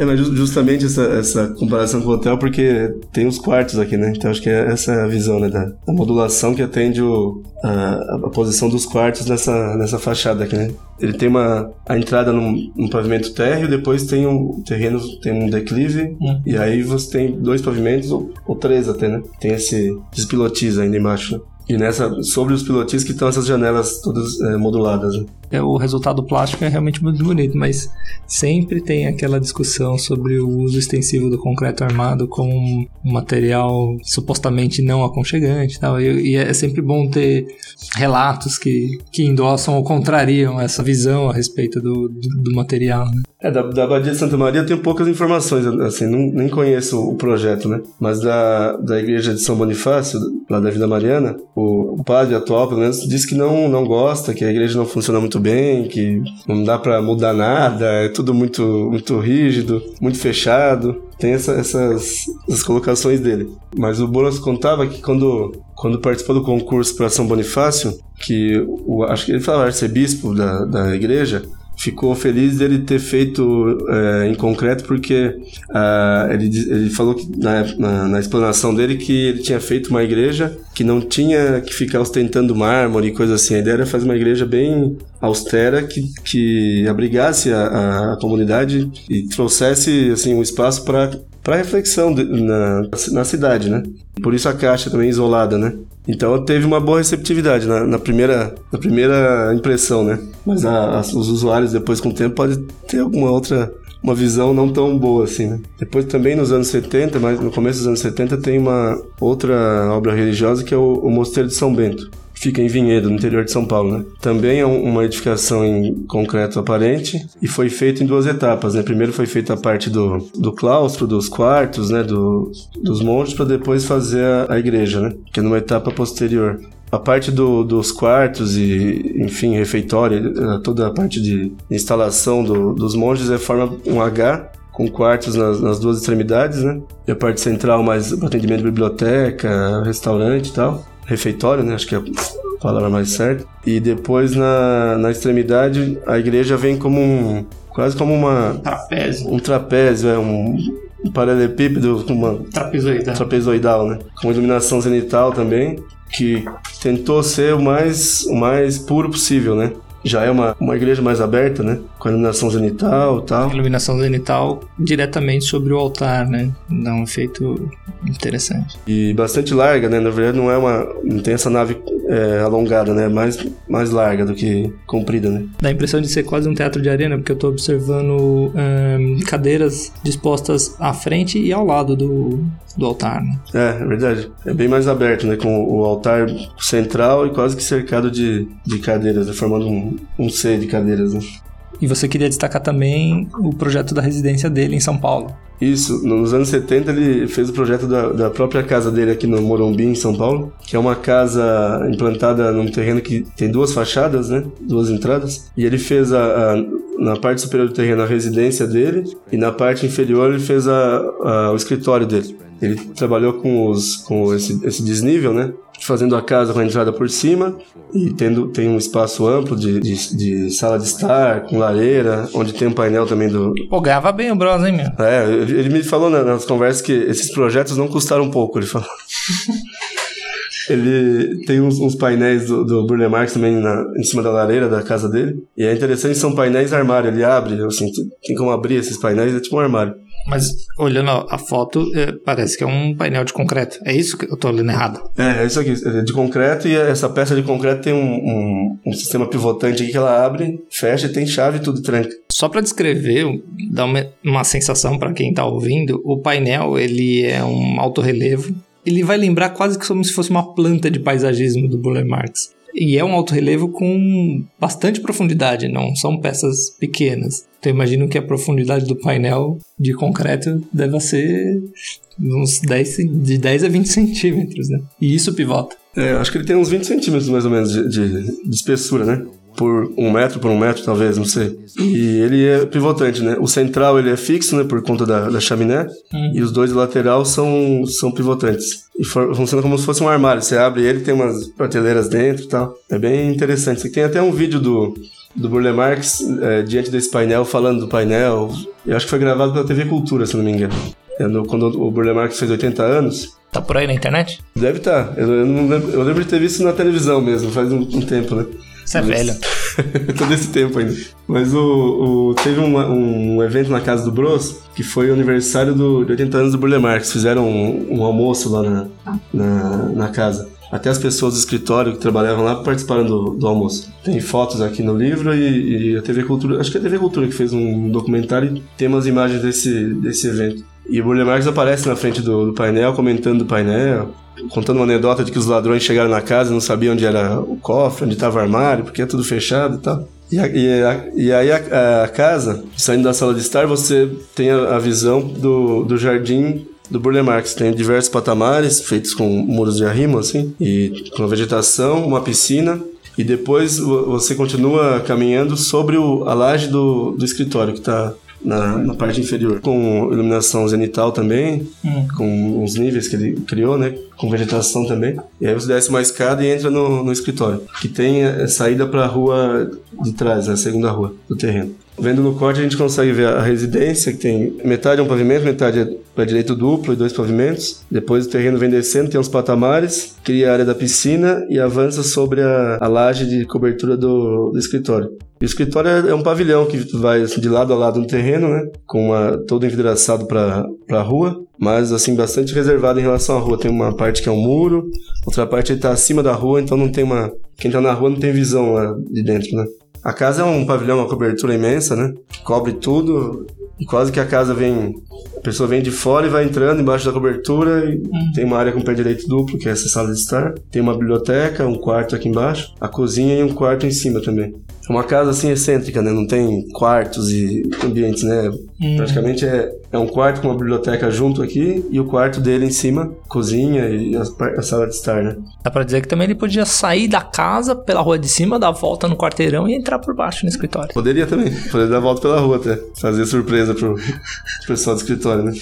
S15: É, mas justamente essa, essa comparação com o hotel, porque tem os quartos aqui, né? Então acho que é essa a visão, né? Da, da modulação que atende o, a, a, posição dos quartos nessa, nessa fachada aqui, né? Ele tem uma a entrada num, num pavimento térreo, depois tem um terreno, tem um declive, hum. e aí você tem dois pavimentos, ou, ou três até, né? Tem esse despilotis ainda embaixo, né? E nessa, sobre os pilotis que estão essas janelas todas é, moduladas. Né?
S2: É, o resultado plástico é realmente muito bonito, mas sempre tem aquela discussão sobre o uso extensivo do concreto armado como um material supostamente não aconchegante e tal. E, e é sempre bom ter relatos que, que endossam ou contrariam essa visão a respeito do, do, do material. Né?
S15: É, da, da Abadia de Santa Maria eu tenho poucas informações, assim, não, nem conheço o projeto, né? Mas da, da igreja de São Bonifácio, lá da Vida Mariana, o, o padre atual, pelo menos, diz que não, não gosta, que a igreja não funciona muito bem, que não dá para mudar nada, é tudo muito, muito rígido, muito fechado. Tem essa, essas, essas colocações dele. Mas o Bolas contava que quando, quando participou do concurso para São Bonifácio, que o, acho que ele falava arcebispo da, da igreja, ficou feliz dele ter feito é, em concreto porque uh, ele, ele falou que na, na, na, explanação dele que ele tinha feito uma igreja que não tinha que ficar ostentando mármore e coisa assim. A ideia era fazer uma igreja bem austera que, que abrigasse a, a comunidade e trouxesse assim um espaço para para reflexão na, na cidade, né? Por isso a caixa também isolada, né? Então teve uma boa receptividade na, na primeira, na primeira impressão, né? Mas a, a, os usuários depois com o tempo pode ter alguma outra uma visão não tão boa assim, né? Depois também nos anos 70, mas no começo dos anos 70 tem uma outra obra religiosa que é o, o Mosteiro de São Bento fica em Vinhedo, no interior de São Paulo. Né? Também é uma edificação em concreto aparente e foi feito em duas etapas. Né? Primeiro foi feita a parte do, do claustro, dos quartos, né? Do, dos montes, para depois fazer a, a, igreja, né? que é numa etapa posterior. A parte do, dos quartos e, enfim, refeitório, eh, toda a parte de instalação do, dos monges é forma um H com quartos nas, nas, duas extremidades, né? E a parte central mais atendimento biblioteca, restaurante e tal refeitório, né? Acho que é a palavra mais certa. E depois na, na extremidade a igreja vem como um quase como uma
S2: trapézio.
S15: Um trapézio, é um, um paralelepípedo com uma
S2: trapezoidal.
S15: trapezoidal, né? Com iluminação zenital também, que tentou ser o mais o mais puro possível, né? já é uma, uma igreja mais aberta, né? Com a iluminação zenital tal.
S2: Iluminação zenital diretamente sobre o altar, né? Dá um efeito interessante.
S15: E bastante larga, né? Na verdade não é uma... não tem essa nave é, alongada, né? Mais, mais larga do que comprida, né?
S2: Dá a impressão de ser quase um teatro de arena, porque eu tô observando hum, cadeiras dispostas à frente e ao lado do, do altar, né?
S15: É, é verdade. É bem mais aberto, né? Com o altar central e quase que cercado de, de cadeiras, né? formando um, um C de cadeiras, né?
S2: E você queria destacar também o projeto da residência dele em São Paulo.
S15: Isso, nos anos 70 ele fez o projeto da, da, própria casa dele aqui no Morumbi, em São Paulo, que é uma casa implantada num terreno que tem duas fachadas, né? Duas entradas. E ele fez a, a na parte superior do terreno a residência dele e na parte inferior ele fez a, a, o escritório dele. Ele trabalhou com, os, com esse, esse desnível, né? Fazendo a casa com a entrada por cima e tendo, tem um espaço amplo de, de, de, sala de estar, com lareira, onde tem um painel também do.
S2: Pô, ganhava bem o Bros, hein, meu?
S15: É, ele me falou nas conversas que esses projetos não custaram pouco, ele falou. Ele tem uns, uns painéis do, do Burle Marx também na, em cima da lareira da casa dele. E é interessante, são painéis armário. Ele abre, assim, tem como abrir esses painéis, é tipo um armário.
S2: Mas olhando a foto, é, parece que é um painel de concreto. É isso que eu tô lendo errado?
S15: É, é isso aqui, é de concreto e essa peça de concreto tem um, um, um sistema pivotante aqui que ela abre, fecha e tem chave e tudo tranca.
S2: Só para descrever, dar uma, uma sensação para quem tá ouvindo, o painel ele é um alto relevo. Ele vai lembrar quase que como se fosse uma planta de paisagismo do Burle Marx. E é um alto relevo com bastante profundidade, não são peças pequenas. Então imagino que a profundidade do painel de concreto deve ser uns 10, de 10 a 20 centímetros, né? E isso pivota.
S15: É, acho que ele tem uns 20 centímetros mais ou menos de, de, de espessura, né? Por um metro por um metro, talvez, não sei. E ele é pivotante, né? O central ele é fixo, né? Por conta da, da chaminé. Hum. E os dois lateral são, são pivotantes. E for, funciona como se fosse um armário. Você abre ele, tem umas prateleiras dentro e tal. É bem interessante. Tem até um vídeo do, do Burle Marx é, diante desse painel, falando do painel. Eu acho que foi gravado pela TV Cultura, se não me engano. É no, quando o Burle Marx fez 80 anos.
S2: Tá por aí na internet?
S15: Deve estar. Tá. Eu, eu, lembro, eu lembro de ter visto na televisão mesmo, faz um, um tempo, né?
S2: Você é velho.
S15: Todo esse tempo ainda. Mas o, o teve um, um, evento na casa do Bros, que foi o aniversário do, de 80 anos do Burle Marx. Fizeram um, um almoço lá na, na, na, casa. Até as pessoas do escritório que trabalhavam lá participaram do, do almoço. Tem fotos aqui no livro e, e, a TV Cultura, acho que é a TV Cultura que fez um documentário e tem umas imagens desse, desse evento. E o Burle Marx aparece na frente do, do painel, comentando do painel contando uma anedota de que os ladrões chegaram na casa e não sabiam onde era o cofre, onde estava o armário, porque é tudo fechado e tal. E, a, e, a, e aí a, a, casa, saindo da sala de estar, você tem a, visão do, do jardim do Burle Marx. Tem diversos patamares feitos com muros de arrimo, assim, e com vegetação, uma piscina. E depois você continua caminhando sobre o, a laje do, do escritório, que está na, na, parte inferior, com iluminação zenital também, hum. com os níveis que ele criou, né? Com vegetação também. E aí você desce uma escada e entra no, no escritório, que tem a saída para a rua de trás, a segunda rua do terreno. Vendo no corte, a gente consegue ver a residência, que tem metade é um pavimento, metade é para direito duplo e dois pavimentos. Depois o terreno vem descendo, tem uns patamares, cria a área da piscina e avança sobre a, a laje de cobertura do, do escritório. O escritório é, é um pavilhão que vai assim, de lado a lado no terreno, né? Com uma, todo envidraçado para a rua, mas assim, bastante reservado em relação à rua. Tem uma parte que é um muro, outra parte está acima da rua, então não tem uma. Quem está na rua não tem visão lá de dentro, né? A casa é um pavilhão, uma cobertura imensa, né? Cobre tudo e quase que a casa vem. A pessoa vem de fora e vai entrando embaixo da cobertura e hum. tem uma área com pé direito duplo, que é essa sala de estar. Tem uma biblioteca, um quarto aqui embaixo, a cozinha e um quarto em cima também. É uma casa assim excêntrica, né? Não tem quartos e ambientes, né? Hum. Praticamente é, é um quarto com uma biblioteca junto aqui e o quarto dele em cima, cozinha e a, a, sala de estar, né?
S2: Dá pra dizer que também ele podia sair da casa pela rua de cima, dar a volta no quarteirão e entrar por baixo no escritório.
S15: Poderia também, poderia dar a volta pela rua até, fazer surpresa pro pessoal do escritório, né?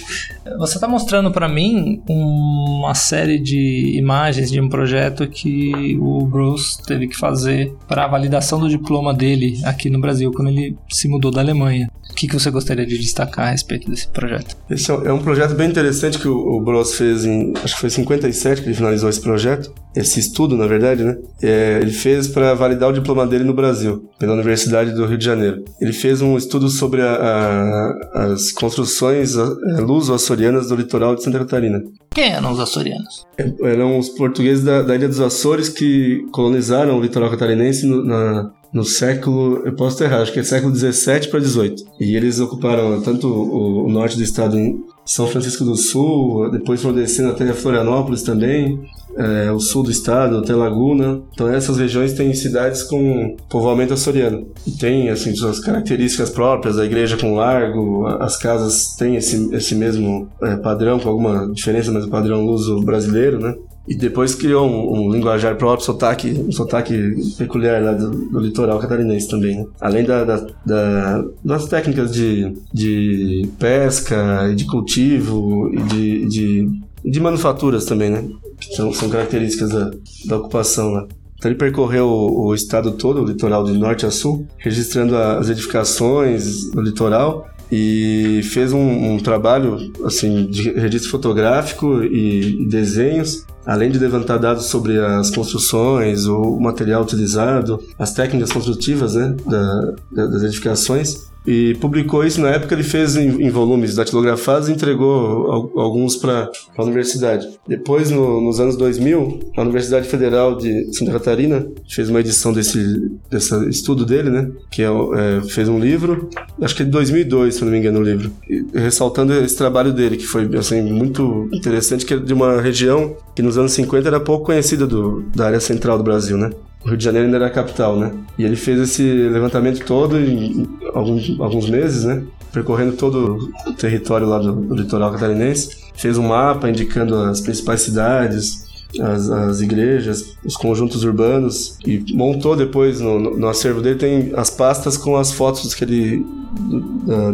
S2: Você tá mostrando para mim uma série de imagens de um projeto que o Bruce teve que fazer para a validação do diploma dele aqui no Brasil, quando ele se mudou da Alemanha. O que, que você gostaria de destacar a respeito desse projeto? Projeto?
S15: Esse é um projeto bem interessante que o, Bros fez em, acho que foi 57 que ele finalizou esse projeto, esse estudo, na verdade, né? É, ele fez para validar o diploma dele no Brasil, pela Universidade do Rio de Janeiro. Ele fez um estudo sobre a, a, as construções luso-açorianas do litoral de Santa Catarina.
S2: Quem eram os açorianos?
S15: É, eram os portugueses da, da Ilha dos Açores que colonizaram o litoral catarinense no, na, no século, eu posso estar errado, acho que é século 17 para 18. E eles ocuparam tanto o, o, norte do estado em São Francisco do Sul, depois foram descendo até Florianópolis também, é, o sul do estado, até Laguna. Então essas regiões têm cidades com povoamento açoriano. E tem, assim, suas características próprias, a igreja com largo, as casas têm esse, esse mesmo é, padrão, com alguma diferença, mas o padrão luso brasileiro, né? E depois criou um, um, linguajar próprio, sotaque, um sotaque peculiar lá do, do litoral catarinense também, né? Além da, da, da, das técnicas de, de pesca, de cultivo e de, de, de manufaturas também, né? Que são, são características da, da ocupação lá. Então ele percorreu o, estado todo, o litoral de norte a sul, registrando as edificações do litoral e fez um, um, trabalho assim de registro fotográfico e, e, desenhos além de levantar dados sobre as construções, o material utilizado, as técnicas construtivas né, da, das edificações, e publicou isso na época ele fez em, em volumes datilografados e entregou alguns para a universidade. Depois, no, nos anos 2000, a Universidade Federal de Santa Catarina fez uma edição desse, desse estudo dele, né? Que é, é, fez um livro, acho que é de 2002, se não me engano, o livro, e, ressaltando esse trabalho dele, que foi assim, muito interessante, que é de uma região que nos anos 50 era pouco conhecida do, da área central do Brasil, né? Rio de Janeiro ainda era a capital, né? E ele fez esse levantamento todo em alguns, alguns meses, né? Percorrendo todo o território lá do, do litoral catarinense. Fez um mapa indicando as principais cidades, as, as, igrejas, os conjuntos urbanos e montou depois no, no, no, acervo dele tem as pastas com as fotos que ele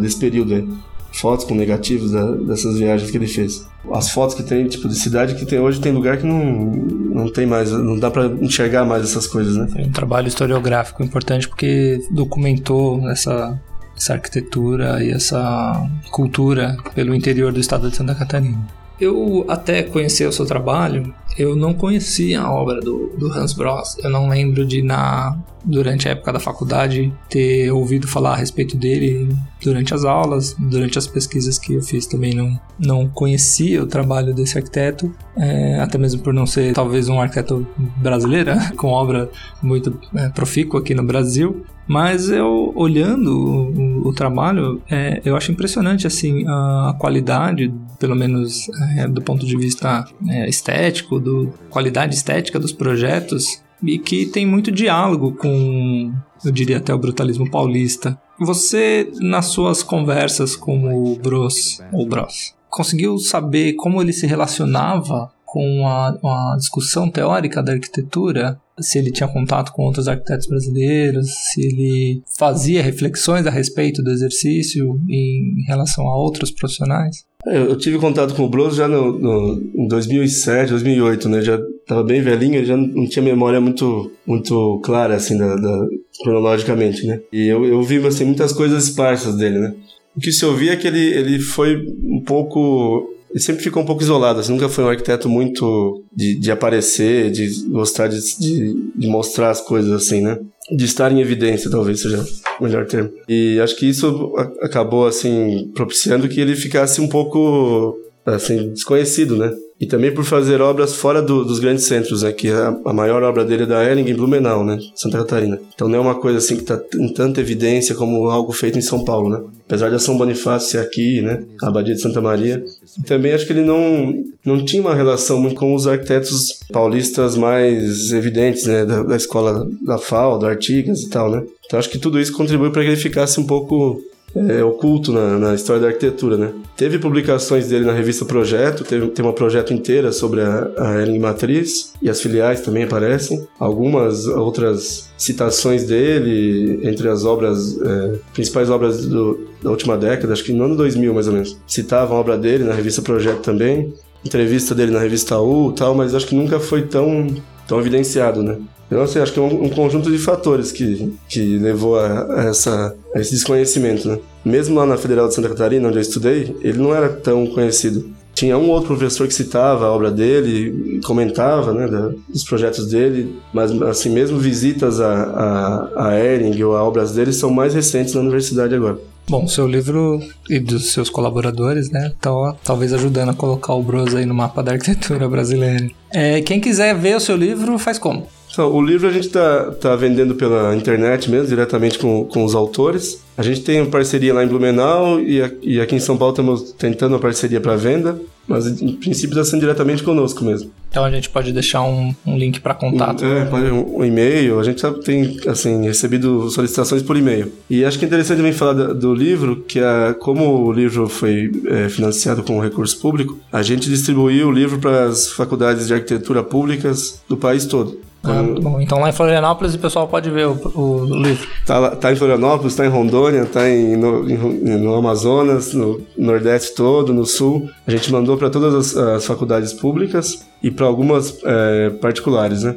S15: desse período aí fotos com negativos da, dessas viagens que ele fez. As fotos que tem, tipo, de cidade que tem hoje, tem lugar que não, não tem mais, não dá para enxergar mais essas coisas, né?
S2: Foi um trabalho historiográfico importante porque documentou essa, essa arquitetura e essa cultura pelo interior do estado de Santa Catarina. Eu até conhecer o seu trabalho, eu não conhecia a obra do, do Hans Bros. Eu não lembro de na durante a época da faculdade ter ouvido falar a respeito dele durante as aulas, durante as pesquisas que eu fiz também não, não conhecia o trabalho desse arquiteto, é, até mesmo por não ser talvez um arquiteto brasileiro, com obra muito é, profícua aqui no Brasil. Mas eu, olhando o, o trabalho, é, eu acho impressionante, assim, a, a qualidade, pelo menos é, do ponto de vista é, estético, do qualidade estética dos projetos, e que tem muito diálogo com, eu diria até o brutalismo paulista. Você, nas suas conversas com o Bros, ou Bros, conseguiu saber como ele se relacionava com a, a discussão teórica da arquitetura, se ele tinha contato com outros arquitetos brasileiros, se ele fazia reflexões a respeito do exercício em relação a outros profissionais?
S15: Eu tive contato com o Bros já no, no, em 2007, 2008, né? Já estava bem velhinho, já não tinha memória muito, muito clara, assim, da, da cronologicamente, né? E eu, eu vi, assim, muitas coisas esparsas dele, né? O que se ouvia é que ele, ele foi um pouco ele sempre ficou um pouco isolado, assim, nunca foi um arquiteto muito de, de aparecer, de gostar de, de, de, mostrar as coisas assim, né? De estar em evidência, talvez seja o melhor termo. E acho que isso acabou, assim, propiciando que ele ficasse um pouco, assim, desconhecido, né? E também por fazer obras fora do, dos grandes centros, né? Que a, a, maior obra dele é da Erling em Blumenau, né? Santa Catarina. Então não é uma coisa assim que está em tanta evidência como algo feito em São Paulo, né? Apesar de São Bonifácio ser aqui, né? A Abadia de Santa Maria. E também acho que ele não, não tinha uma relação muito com os arquitetos paulistas mais evidentes, né? Da, da escola da FAO, da Artigas e tal, né? Então acho que tudo isso contribui para que ele ficasse um pouco é, oculto na, na, história da arquitetura, né? Teve publicações dele na revista Projeto, teve, tem uma projeto inteira sobre a, a Matriz e as filiais também aparecem. Algumas outras citações dele entre as obras, é, principais obras do, da última década, acho que no ano 2000 mais ou menos. Citavam a obra dele na revista Projeto também, entrevista dele na revista U tal, mas acho que nunca foi tão tão evidenciado, né? Então, assim, acho que é um, um conjunto de fatores que, que levou a, a, essa, a esse desconhecimento, né? Mesmo lá na Federal de Santa Catarina, onde eu estudei, ele não era tão conhecido. Tinha um outro professor que citava a obra dele, comentava, né, da, dos projetos dele, mas, assim, mesmo visitas a, a, a Ering ou a obras dele são mais recentes na universidade agora.
S2: Bom, seu livro e dos seus colaboradores, né, estão talvez ajudando a colocar o Bros aí no mapa da arquitetura brasileira. É, quem quiser ver o seu livro, faz como?
S15: Então, o livro a gente está tá vendendo pela internet mesmo, diretamente com, com os autores. A gente tem uma parceria lá em Blumenau e, e aqui em São Paulo estamos tentando uma parceria para venda, mas em princípio está sendo diretamente conosco mesmo.
S2: Então a gente pode deixar um, um link para contato.
S15: É, pode um, um e-mail. A gente tem assim recebido solicitações por e-mail. E acho que é interessante também falar do, do livro, que é, como o livro foi é, financiado com recurso público, a gente distribuiu o livro para as faculdades de arquitetura públicas do país todo.
S2: Ah, bom, então lá em Florianópolis o pessoal pode ver o, o livro.
S15: Tá, tá em Florianópolis, tá em Rondônia, tá em, no, em, no Amazonas, no Nordeste todo, no Sul. A gente mandou para todas as, as, faculdades públicas e para algumas é, particulares, né?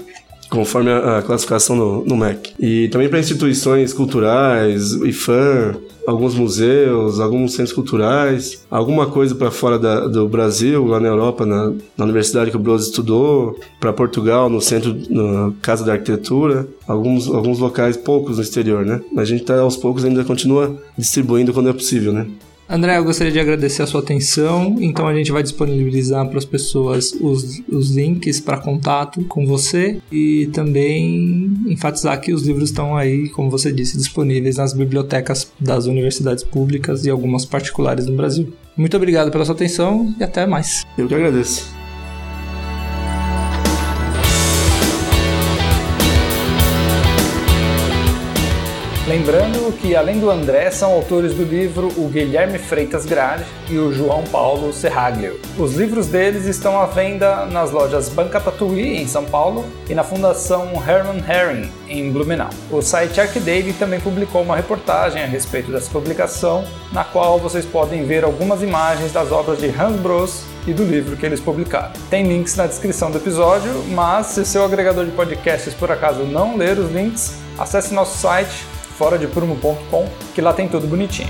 S15: Conforme a, a classificação no, no, MEC. E também para instituições culturais, IFAM, alguns museus, alguns centros culturais, alguma coisa para fora da, do Brasil, lá na Europa, na, na universidade que o Bros estudou, para Portugal, no centro, na Casa da Arquitetura, alguns, alguns locais, poucos no exterior, né? A gente tá, aos poucos ainda continua distribuindo quando é possível, né?
S2: André, eu gostaria de agradecer a sua atenção. Então a gente vai disponibilizar para as pessoas os, os links para contato com você e também enfatizar que os livros estão aí, como você disse, disponíveis nas bibliotecas das universidades públicas e algumas particulares no Brasil. Muito obrigado pela sua atenção e até mais.
S15: Eu que agradeço.
S11: Lembrando que, além do André, são autores do livro o Guilherme Freitas Grade e o João Paulo Serraglio. Os livros deles estão à venda nas lojas Banca Tatuí, em São Paulo, e na Fundação Herman Herring, em Blumenau. O site ArcDave também publicou uma reportagem a respeito dessa publicação, na qual vocês podem ver algumas imagens das obras de Hans Bros e do livro que eles publicaram. Tem links na descrição do episódio, mas se seu agregador de podcasts por acaso não ler os links, acesse nosso site foradeprumo.com, que lá tem tudo bonitinho.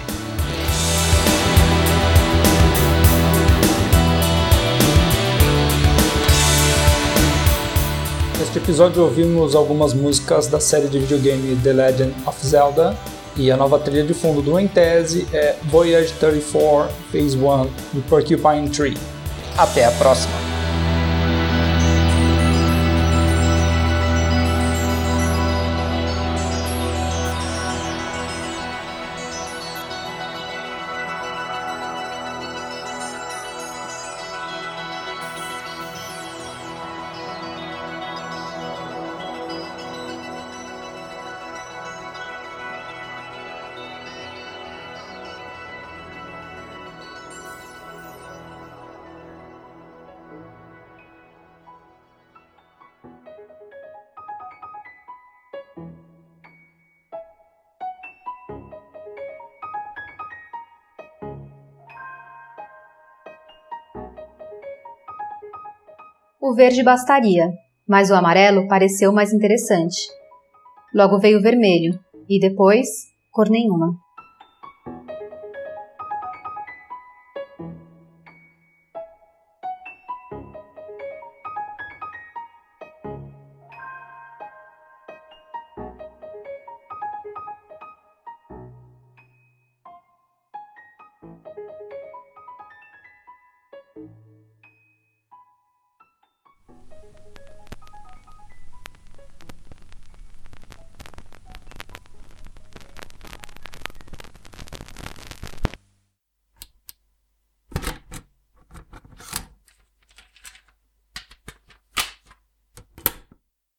S11: Neste episódio ouvimos algumas músicas da série de videogame The Legend of Zelda e a nova trilha de fundo do Em Tese é Voyage 34 Phase 1 do Porcupine Tree. Até a próxima!
S3: O verde bastaria, mas o amarelo pareceu mais interessante. Logo veio o vermelho, e depois, cor nenhuma.